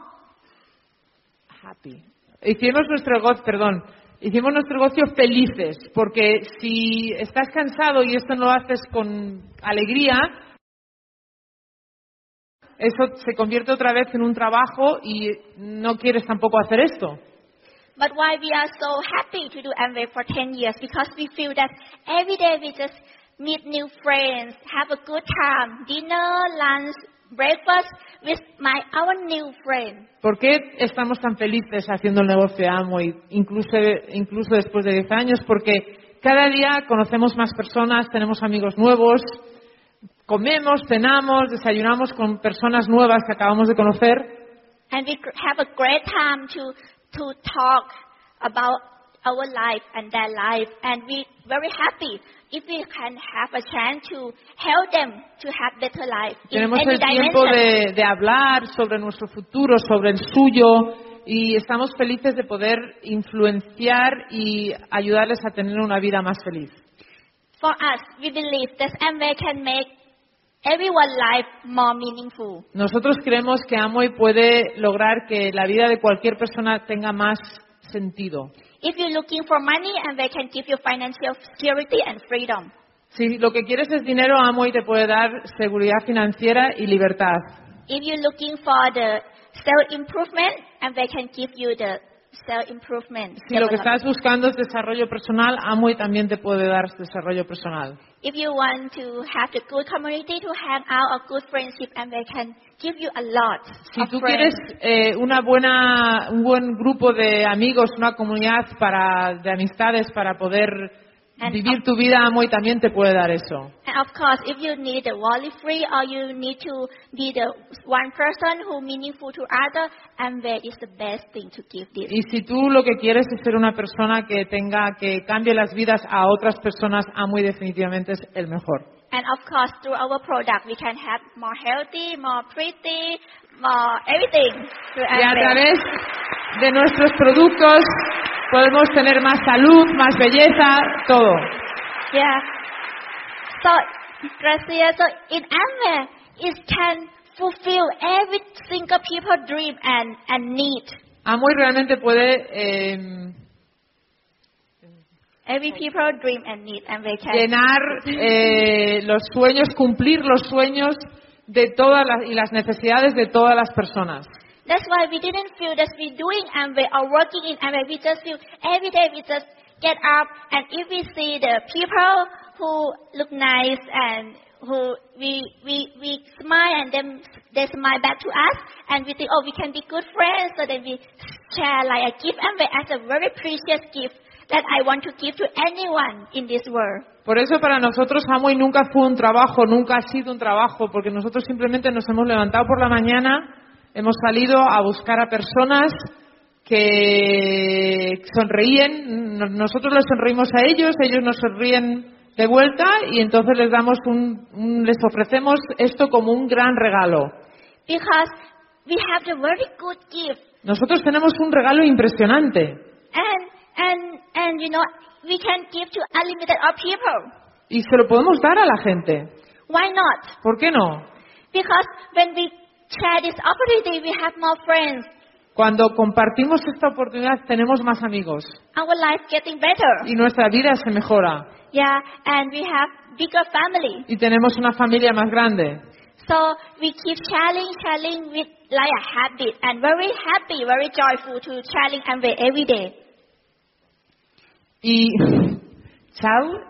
Happy. Hicimos nuestro negocio, perdón, hicimos nuestro negocio felices, porque si estás cansado y esto no lo haces con alegría, eso se convierte otra vez en un trabajo y no quieres tampoco hacer esto. But why we are so happy to do Amway for 10 years? Because we feel that every day we just meet new friends, have a good time, dinner, lunch, breakfast with my our new friend. ¿Por qué estamos tan felices haciendo el negocio de Amway, incluso, incluso después de 10 años? Porque cada día conocemos más personas, tenemos amigos nuevos, comemos, cenamos, desayunamos con personas nuevas que acabamos de conocer And we have a great time to, to talk about our life and their life. And we very happy if we can have a chance to help them to have better life Tenemos el tiempo de, de hablar sobre nuestro futuro, sobre el suyo, y estamos felices de poder influenciar y ayudarles a tener una vida más feliz. For us, we believe that Amway can make everyone's life more meaningful. Nosotros creemos que Amway puede lograr que la vida de cualquier persona tenga más sentido. If you're looking for money, Amway can give you financial security and freedom. Si lo que quieres es dinero, Amway te puede dar seguridad financiera y libertad. If you're looking for the self-improvement, Amway can give you the self-improvement. Si lo que estás buscando es desarrollo personal, Amway también te puede dar desarrollo personal. If you want to have a good community to hang out, a good friendship, and they can give you a lot Si of tú friends. quieres eh, una buena, un buen grupo de amigos, una comunidad para, de amistades para poder And vivir tu vida, Amway también te puede dar eso. And of course, if you need a worry free or you need to be the one person who meaningful to other, Amway is the best thing to give this. Y si tú lo que quieres es ser una persona que tenga, que cambie las vidas a otras personas, Amway definitivamente es el mejor. And of course, through our product, we can have more healthy, more pretty, more everything through Y a través de nuestros productos podemos tener más salud, más belleza, todo. Yeah. So, Gracia, so in Amway, it can fulfill every single people dream and, and need. Amway realmente puede eh, Every people dream and need, and they can. llenar eh, los sueños, cumplir los sueños de todas las, y las necesidades de todas las personas. That's why we didn't feel that we're doing Amway or working in Amway. We just feel every day we just get up and if we see the people who look nice and who we we we smile and then they smile back to us and we think oh we can be good friends so then we share like a gift Amway as a very precious gift that I want to give to anyone in this world. Por eso para nosotros Amway nunca fue un trabajo, nunca ha sido un trabajo, porque nosotros simplemente nos hemos levantado por la mañana hemos salido a buscar a personas que sonreíen, no- nosotros les sonreímos a ellos, ellos nos sonríen de vuelta y entonces les damos un, un- les ofrecemos esto como un gran regalo. Because we have the very good gift. Nosotros tenemos un regalo impresionante And, and, and you know, we can give to unlimited of people. y se lo podemos dar a la gente. Why not? ¿Por qué no? Because when we share this opportunity, we have more friends. Cuando compartimos esta oportunidad tenemos más amigos Our life getting better. y nuestra vida se mejora Yeah, and we have bigger family. y tenemos una familia más grande. So we keep sharing, sharing with like a habit and very happy, very joyful to sharing Amway every day. Y chal-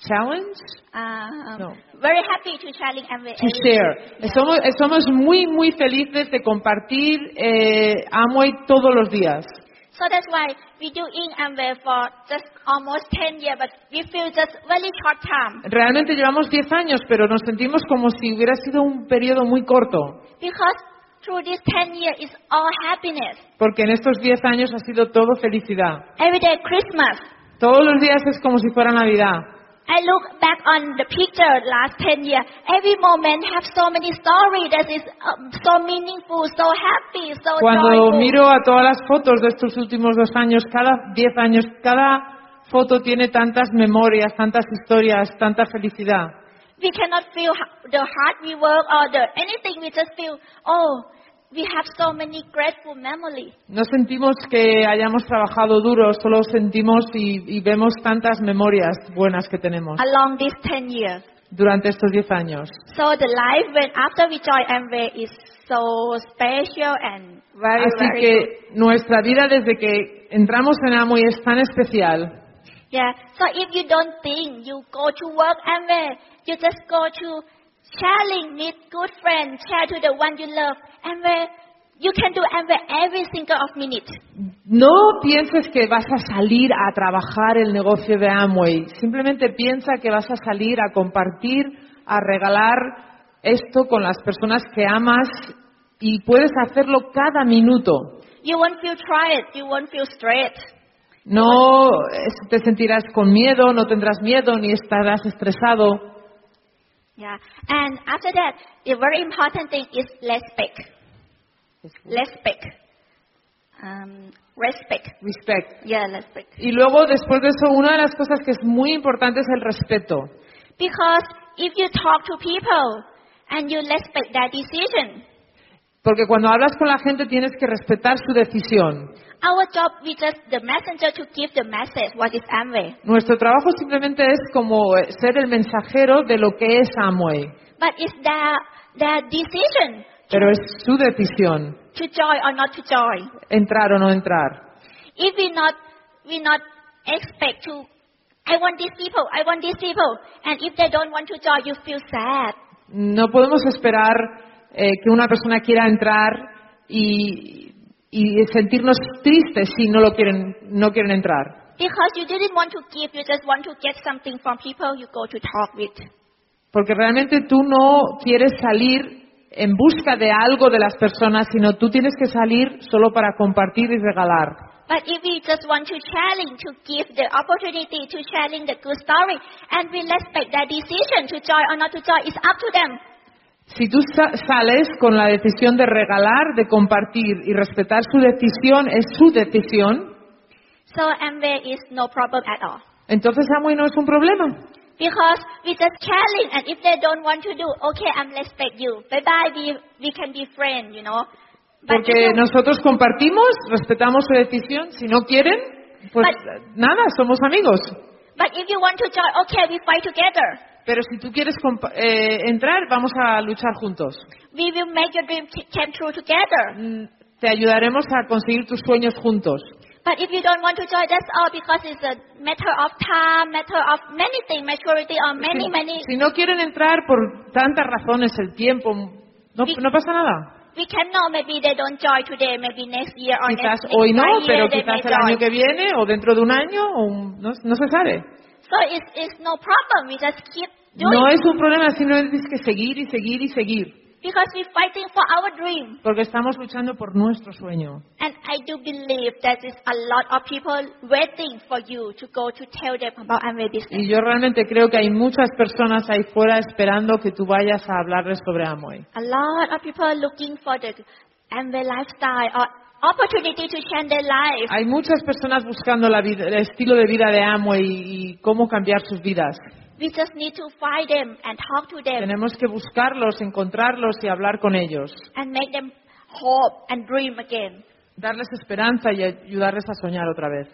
challenge Um, No. Very happy to sharing Amway to share. Somos, somos muy muy felices de compartir eh, Amway todos los días. So that's why we do in Amway for just almost 10 years, but we feel just very short time. Realmente llevamos 10 años, pero nos sentimos como si hubiera sido un periodo muy corto, Because through this 10 years is all happiness. porque en estos 10 años ha sido todo felicidad. Every day Christmas. Todos los días es como si fuera Navidad. I look back on the picture last 10 years. Every moment have so many stories that is um, so meaningful, so happy, so Cuando joyful. miro a todas las fotos de estos últimos dos años, cada 10 años, cada foto tiene tantas memorias, tantas historias, tanta felicidad. We cannot feel the hard we work or the anything. We just feel, oh, we have so many grateful memories. No sentimos que hayamos trabajado duro, solo sentimos y, y vemos tantas memorias buenas que tenemos along these 10 years. durante estos 10 años. So the life when after we join Amway is so special and very, Así very good. que nuestra vida desde que entramos en Amway es tan especial. Yeah. So if you don't think you go to work Amway, you just go to sharing, meet good friends, share to the one you love. Amway, you can do every single of minute. No pienses que vas a salir a trabajar el negocio de Amway. Simplemente piensa que vas a salir a compartir, a regalar esto con las personas que amas y puedes hacerlo cada minuto. You won't feel tired. You won't feel stressed. No te sentirás con miedo, no tendrás miedo ni estarás estresado. Yeah. And after that, the very important thing is respect. Respect. Um, respect. Respect. Yeah, respect. Y luego, después de eso, una de las cosas que es muy importante es el respeto. Because if you talk to people and you respect their decision, Porque cuando hablas con la gente tienes que respetar su decisión. our job we just the messenger to give the message what is Amway. Nuestro trabajo simplemente es como eh, ser el mensajero de lo que es Amway. But it's their their decision Pero es su decisión to join or not to join. entrar o no entrar. If we not we not expect to I want these people, I want these people and if they don't want to join you feel sad. No podemos esperar eh, que una persona quiera entrar y, y sentirnos tristes si no lo quieren, no quieren entrar. Because you didn't want to give, you just want to get something from people you go to talk with. Porque realmente tú no quieres salir en busca de algo de las personas, sino tú tienes que salir solo para compartir y regalar. But if we just want to challenge, to give the opportunity to sharing the good story, and we respect their decision to join or not to join, it's up to them. Si tú sa- sales con la decisión de regalar, de compartir y respetar su decisión, es su decisión, So Amway is no problem at all. entonces Amway no es un problema. Because we just challenge, and if they don't want to do, okay, I'm respect you. Bye bye, we, we can be friends, you know. But Porque you- nosotros compartimos, respetamos su decisión. Si no quieren, pues But- nada, somos amigos. but if you want to join, okay, we fight together. Pero si tú quieres eh, entrar, vamos a luchar juntos. We will make your dream come true together. Mm, Te ayudaremos a conseguir tus sueños juntos. But if you don't want to join, that's all because it's a matter of time, matter of many things, maturity, or many, Si, many. si no quieren entrar por tantas razones, el tiempo, no, no pasa nada. We can know maybe they don't join today, maybe next year or Quizás next, hoy no, pero quizás el año que viene o dentro de un año, o un- no, no se sabe. So it's, it's no problem. We just keep doing. No es un problema, simplemente tienes que seguir y seguir y seguir. Because we're fighting for our dream. porque estamos luchando por nuestro sueño. And I do believe that is a lot of people waiting for you to go to tell them about Amway business. Y yo realmente creo que hay muchas personas ahí fuera esperando que tú vayas a hablarles sobre Amway. A lot of people looking for the Amway lifestyle or opportunity to change their life. Hay muchas personas buscando la vida- el estilo de vida de Amway y cómo cambiar sus vidas. We just need to find them and talk to them Tenemos que buscarlos, encontrarlos y hablar con ellos. and make them hope and dream again. Darles esperanza y ayudarles a soñar otra vez.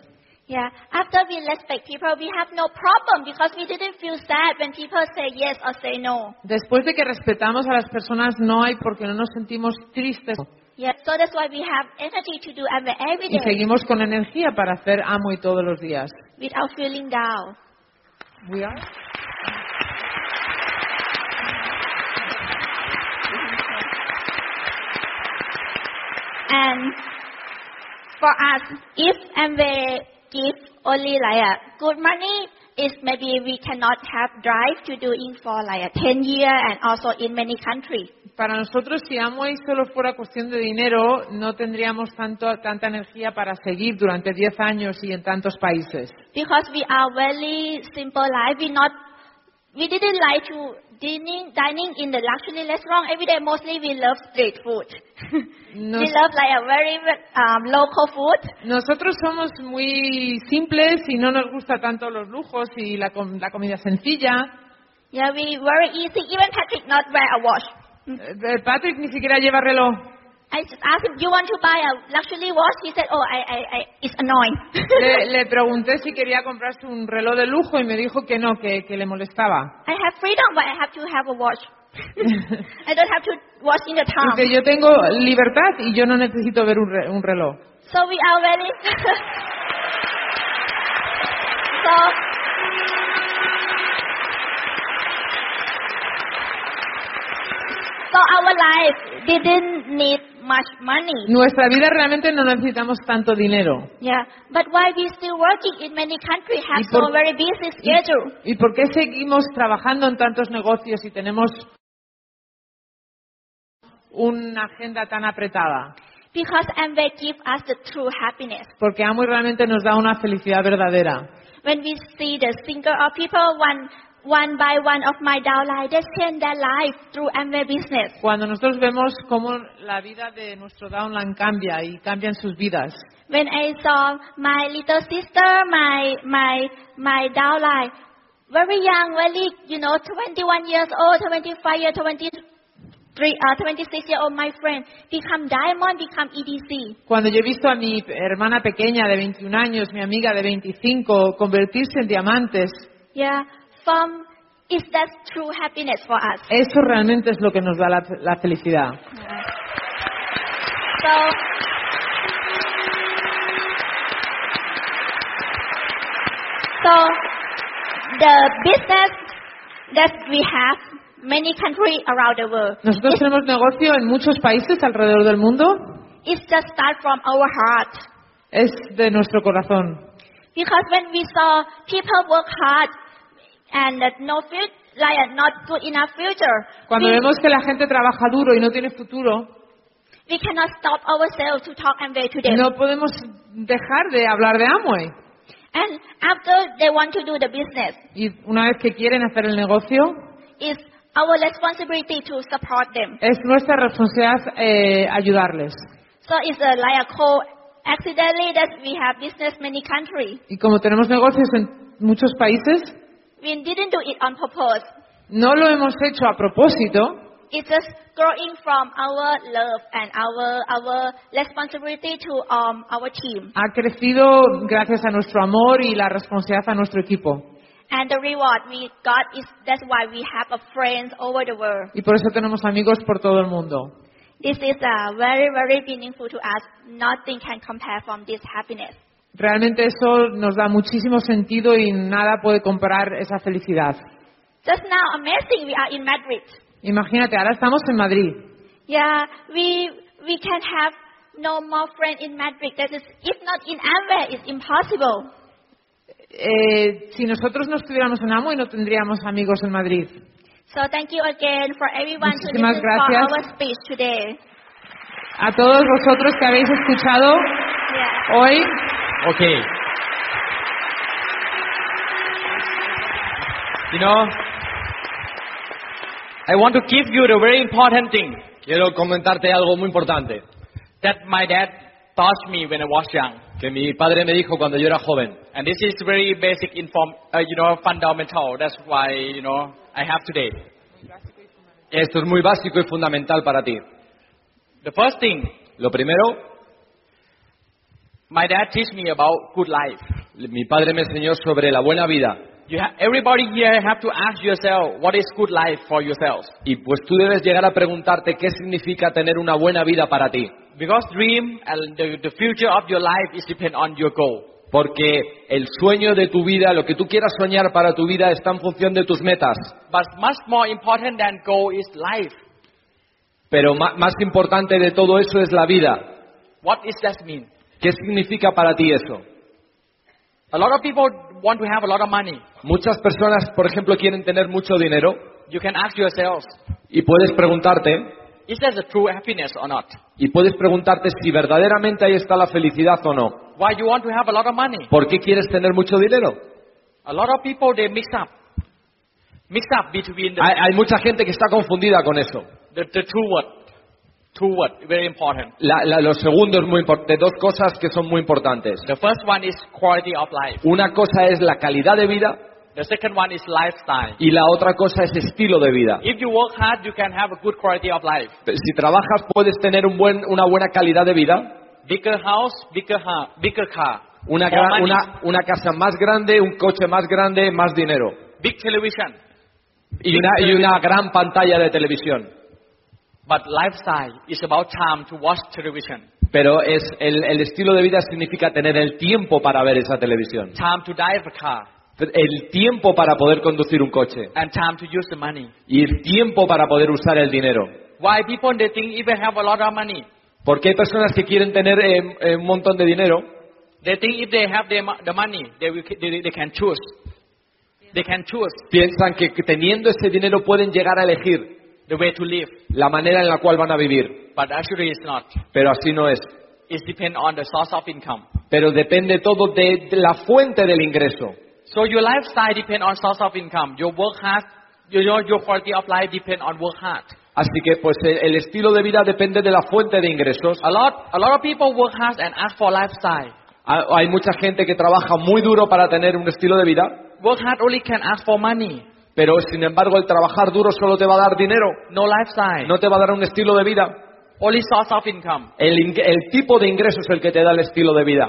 Yeah. After we respect people, we have no problem because we didn't feel sad when people say yes or say no. Después de que respetamos a las personas, no hay porque no nos sentimos tristes Yeah. So that's why we have energy to do every y day seguimos con energía para hacer Amway todos los días. without feeling down. We are. And for us, if Amway give only like a good money, is maybe we cannot have drive to doing for like a 10 year and also in many countries. Para nosotros, si Amway solo fuera cuestión de dinero, no tendríamos tanto, tanta energía para seguir durante 10 años y en tantos países. Because we are very simple life. We not, we didn't like to dining, dining in the luxury restaurant every day. Mostly we love street food. Nos- we love like a very um, local food. Nosotros somos muy simples y no nos gusta tanto los lujos y la, com- la comida sencilla. Yeah, we very easy. Even Patrick not wear a watch. Eh, Patrick ni siquiera lleva reloj. I just asked him, "You want to buy a luxury watch?" He said, "Oh, I, I, I it's annoying." Le, le pregunté si quería comprarse un reloj de lujo y me dijo que no, que, que le molestaba. I have freedom, but I have to have a watch. I don't have to watch in the town. Porque yo tengo libertad y yo no necesito ver un, re- un reloj. So we are very. so. So our life didn't need much money. Nuestra vida realmente no necesitamos tanto dinero. Yeah, but why we still working in many countries have Y por- so very busy schedule? ¿Y por qué seguimos trabajando en tantos negocios y tenemos una agenda tan apretada? Because Amway give us the true happiness. Porque Amway realmente nos da una felicidad verdadera. When we see the single of people, one, one by one of my downline, they change their life through Amway business. Cuando nosotros vemos cómo la vida de nuestro downline cambia y cambian sus vidas. When I saw my little sister, my, my, my downline, very young, very, you know, 21 years old, 25 years, 23, uh, 26 year old, my friend, become diamond, become EDC. Cuando yo he visto a mi hermana pequeña de 21 años, mi amiga de 25, convertirse en diamantes, Yeah, from, is that true happiness for us? eso realmente es lo que nos da la, la felicidad. So, so the business that we have, many countries around the world, Nosotros tenemos negocio en muchos países alrededor del mundo, it just start from our heart. es de nuestro corazón. Because when we saw people work hard and that no future, like not good enough future, Cuando we, vemos que la gente trabaja duro y no tiene futuro, we cannot stop ourselves to talk and way to them. no podemos dejar de hablar de Amway. And after they want to do the business, Y una vez que quieren hacer el negocio, it's our responsibility to support them. es nuestra responsabilidad eh, ayudarles. So it's a, like a co-accidentally that we have business many countries. Y como tenemos negocios en muchos países, We didn't do it on purpose. no lo hemos hecho a propósito, It's just growing from our love and our our responsibility to um, our team. ha crecido gracias a nuestro amor y la responsabilidad a nuestro equipo. And the reward we got is that's why we have a friends over the world. Y por eso tenemos amigos por todo el mundo. This is uh, very very meaningful to us. Nothing can compare from this happiness. Realmente eso nos da muchísimo sentido y nada puede comparar esa felicidad. Just now, amazing, we are in Madrid. Imagínate, ahora estamos en Madrid. Yeah, we we can have no more friends in Madrid. That is, if not in Amway, it's impossible. Eh, si nosotros no estuviéramos en Amway no tendríamos amigos en Madrid. So thank you again for everyone to Muchísimas listen gracias. for our speech today. A todos vosotros que habéis escuchado Yeah. hoy, Okay. You know, I want to give you the very important thing Quiero comentarte algo muy importante that my dad taught me when I was young. que mi padre me dijo cuando yo era joven. And this is very basic inform, uh, you know, fundamental. That's why, you know, I have today. Esto es muy básico y fundamental para ti. The first thing, Lo primero, my dad teach me about good life. mi padre me enseñó sobre la buena vida. You ha- everybody here have to ask yourself, what is good life for yourselves? Y pues tú debes llegar a preguntarte qué significa tener una buena vida para ti. Because dream and the, the future of your life is depend on your goal. Porque el sueño de tu vida, lo que tú quieras soñar para tu vida está en función de tus metas. But much more important than goal is life. Pero más importante de todo eso es la vida. What does that mean? ¿Qué significa para ti eso? A lot of people want to have a lot of money. Muchas personas, por ejemplo, quieren tener mucho dinero You can ask yourselves, y puedes preguntarte, is that the true happiness or not? y puedes preguntarte si verdaderamente ahí está la felicidad o no. Why you want to have a lot of money? ¿Por qué quieres tener mucho dinero? A lot of people they mix up, mix up between the, Hay, hay mucha gente que está confundida con eso. the, the word, two word, very important. La- la- lo segundo es muy importante, dos cosas que son muy importantes. The first one is quality of life. Una cosa es la calidad de vida The second one is lifestyle. y la otra cosa es estilo de vida. If you work hard, you can have a good quality of life. Si trabajas puedes tener un buen- una buena calidad de vida, Bigger house, bigger ha- bigger car, una, casa más grande, un coche más grande, más dinero big television. y una, y una gran pantalla de televisión. But lifestyle is about time to watch television, Pero es el, el estilo de vida significa tener el tiempo para ver esa televisión, time to drive a car, el tiempo para poder conducir un coche. And time to use the money. y el tiempo para poder usar el dinero. Why people they think if they have a lot of money, Porque hay personas que quieren tener eh, eh, un montón de dinero. They think if they have the, mo- the money, they, will, they, they can choose. They can choose. Piensan que teniendo ese dinero pueden llegar a elegir the way to live, la manera en la cual van a vivir, but actually it's not. pero así no es. It depends on the source of income. Pero depende todo de, de la fuente del ingreso. So your lifestyle depends on source of income. Your work hard, you know, your quality of life depends on work hard. Así que pues el, estilo de vida depende de la fuente de ingresos. A lot, a lot of people work hard and ask for lifestyle. Ha- Hay mucha gente que trabaja muy duro para tener un estilo de vida, Work hard only can ask for money, pero sin embargo el trabajar duro solo te va a dar dinero, no lifestyle. no te va a dar un estilo de vida. Only source of income. El, el tipo de ingreso es el que te da el estilo de vida.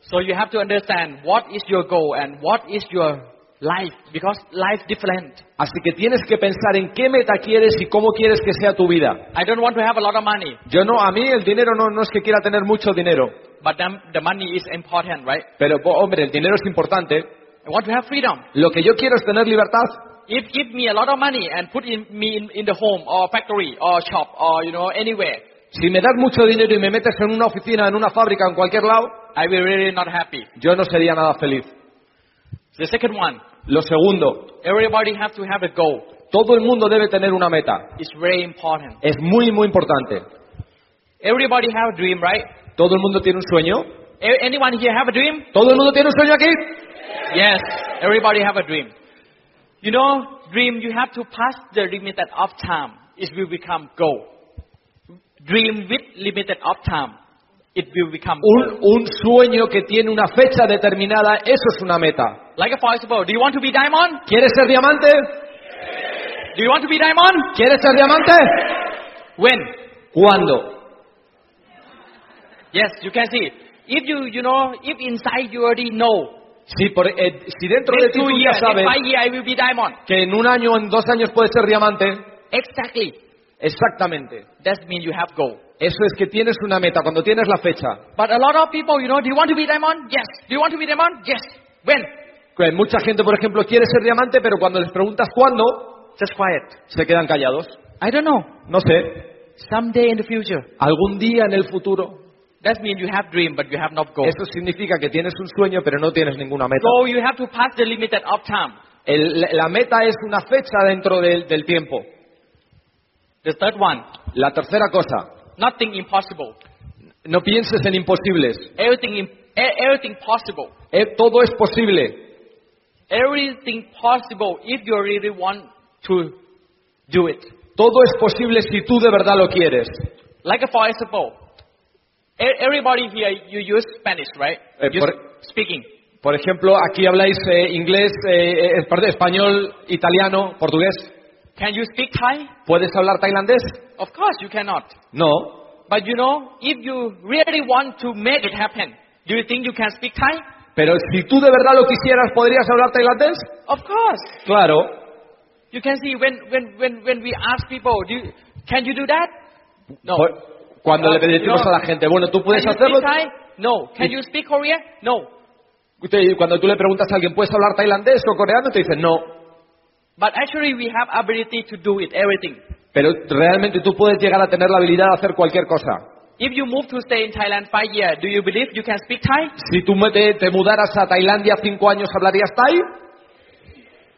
So you have to understand what is your goal and what is your life because life different. Así que tienes que pensar en qué meta quieres y cómo quieres que sea tu vida. I don't want to have a lot of money, Yo no, a mí el dinero no, no es que quiera tener mucho dinero, but the money is important, right? pero hombre, el dinero es importante. I want to have freedom. Lo que yo quiero es tener libertad. If give me a lot of money and put in, me in, in the home or factory or shop or you know anywhere, Si me das mucho dinero y me metes en una oficina, en una fábrica, en cualquier lado, I will be really not happy. yo no sería nada feliz. The second one, Lo segundo, everybody have to have a goal. todo el mundo debe tener una meta. It's very important. Es muy, muy importante. Everybody have a dream, right? ¿Todo el mundo tiene un sueño? A- Anyone here have a dream? ¿Todo el mundo tiene un sueño aquí? Yes, everybody have a dream. You know, dream you have to pass the limited of time. It will become goal. Dream with limited of time. It will become Un, un sueño que tiene una fecha determinada, eso es una meta. Like a for example, do you want to be diamond? ¿Quieres ser diamante? Do you want to be diamond? ¿Quieres ser diamante? When? ¿Cuándo? Yes, you can see. If you, you know, if inside you already know, Si, por- eh, si dentro de ti tú ya sabes que en un año o en dos años puedes ser diamante, Exactly. exactamente. That means you have goal. Eso es que tienes una meta, cuando tienes la fecha. But a lot of people, you know, do you want to be diamond? Yes. Do you want to be diamond? Yes. When? Que mucha gente, por ejemplo, quiere ser diamante, pero cuando les preguntas cuándo, Just quiet. se quedan callados. I don't know. No sé, Someday in the future. algún día en el futuro. That means you have dream, but you have not goal. Eso significa que tienes un sueño, pero no tienes ninguna meta. So you have to pass the limited of time. El- la meta es una fecha dentro del, del tiempo. The third one, La tercera cosa, nothing impossible. no pienses en imposibles. Everything, e- everything possible. Eh, todo es posible. Everything possible if you really want to do it. Todo es posible si tú de verdad lo quieres. Like for example, everybody here you use Spanish, right? Eh, por- speaking. Por ejemplo, aquí habláis eh, inglés, eh, eh, español, italiano, portugués. Can you speak Thai? ¿Puedes hablar tailandés? Of course you cannot. No. But you know, if you really want to make it happen, do you think you can speak Thai? Pero si tú de verdad lo quisieras, ¿podrías hablar tailandés? Of course. Claro. You can see when when when when we ask people, do you, can you do that? No. Por- Cuando No, le decimos a la gente, bueno, ¿tú puedes Can you hacerlo? speak Thai? No. Can you speak Korean? No. Usted- Cuando tú le preguntas a alguien, ¿puedes hablar tailandés o coreano? Te dicen, no. But actually, we have ability to do it, everything. Pero realmente tú puedes llegar a tener la habilidad de hacer cualquier cosa. If you move to stay in Thailand five years, do you believe you can speak Thai? Si tú me- te, te mudaras a Tailandia cinco años, ¿hablarías thai?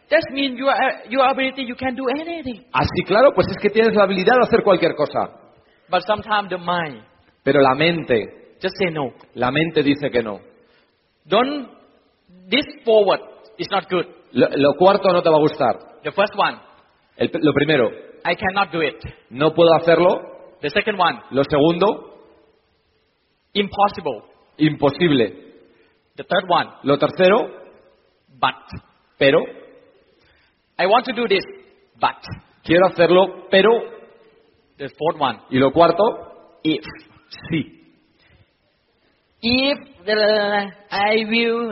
That means your your ability, you can do anything. Así, claro, pues es que tienes la habilidad de hacer cualquier cosa. But sometimes the mind Pero la mente, just say no. la mente dice que no. Don't. This forward is not good. Lo, lo cuarto no te va a gustar. The first one, El- lo primero, I cannot do it. no puedo hacerlo. The second one, Lo segundo, impossible. imposible. The third one, Lo tercero, but. pero I want to do this, but. quiero hacerlo, pero The fourth one, y lo cuarto, if. sí. If uh, I will.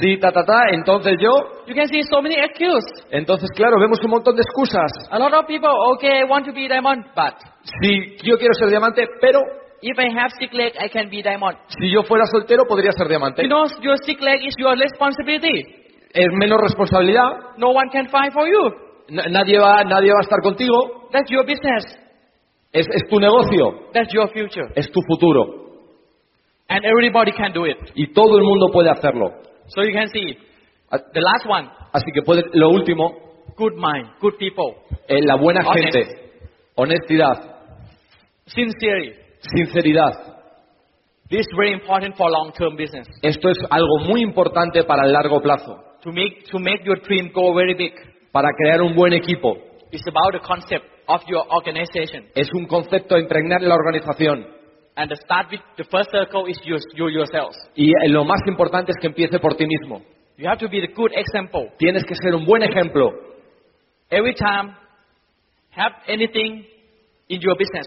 Sí, ta, ta, ta, entonces yo, you can see so many excuses. entonces claro, vemos un montón de excusas. A lot of people, okay, want to be diamond, but Sí, yo quiero ser diamante, pero if I have sick leg, I can be diamond. si yo fuera soltero podría ser diamante. You know, your sick leg is your responsibility. Es menos responsabilidad, No one can fight for you. na- nadie va, nadie va a estar contigo, That's your business. Es, es tu negocio, That's your future. es tu futuro. And everybody can do it. Y todo el mundo puede hacerlo. So you can see, A- the last one, Así que puede, lo último, good mind, good people, eh, la buena Honest. gente, honestidad, sincerity. sinceridad. This is very important for long-term business. Esto es algo muy importante para el largo plazo, To make, to make your dream go very big, para crear un buen equipo. it's about the concept of your organization. Es un concepto a impregnar en la organización. And the start with the first circle is you, you yourselves. Y eh, lo más importante es que empiece por ti mismo. You have to be the good example. Tienes que ser un buen ejemplo. Every time, have anything in your business,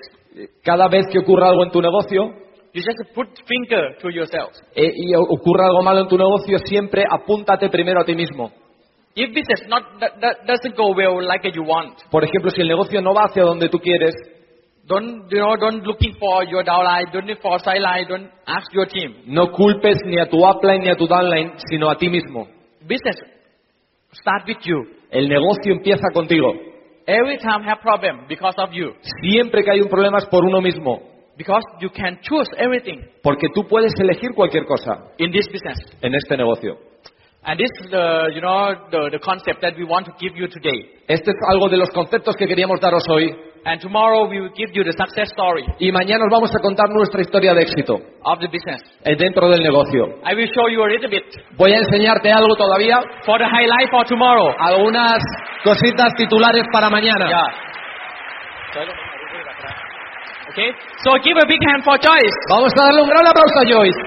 Cada vez que ocurra algo en tu negocio you just put finger to yourself. eh, y ocurra algo malo en tu negocio, siempre apúntate primero a ti mismo. If business not doesn't go well like you want, Por ejemplo, si el negocio no va hacia donde tú quieres, don't you know? Don't looking for your downline, don't look for sideline, don't ask your team. no culpes ni a tu upline ni a tu downline, sino a ti mismo. Business start with you. El negocio empieza contigo. Every time have problem because of you, Siempre que hay un problema es por uno mismo, because you can choose everything porque tú puedes elegir cualquier cosa in this business. en este negocio. And this is the you know the, the concept that we want to give you today. Este es algo de los conceptos que queríamos daros hoy And tomorrow we will give you the success story y mañana os vamos a contar nuestra historia de éxito of the business. eh, dentro del negocio. I will show you a little bit Voy a enseñarte algo todavía, for the highlight for tomorrow. algunas cositas titulares para mañana. Yeah. Okay. So give a big hand for Joyce. Vamos a darle un gran aplauso a Joyce.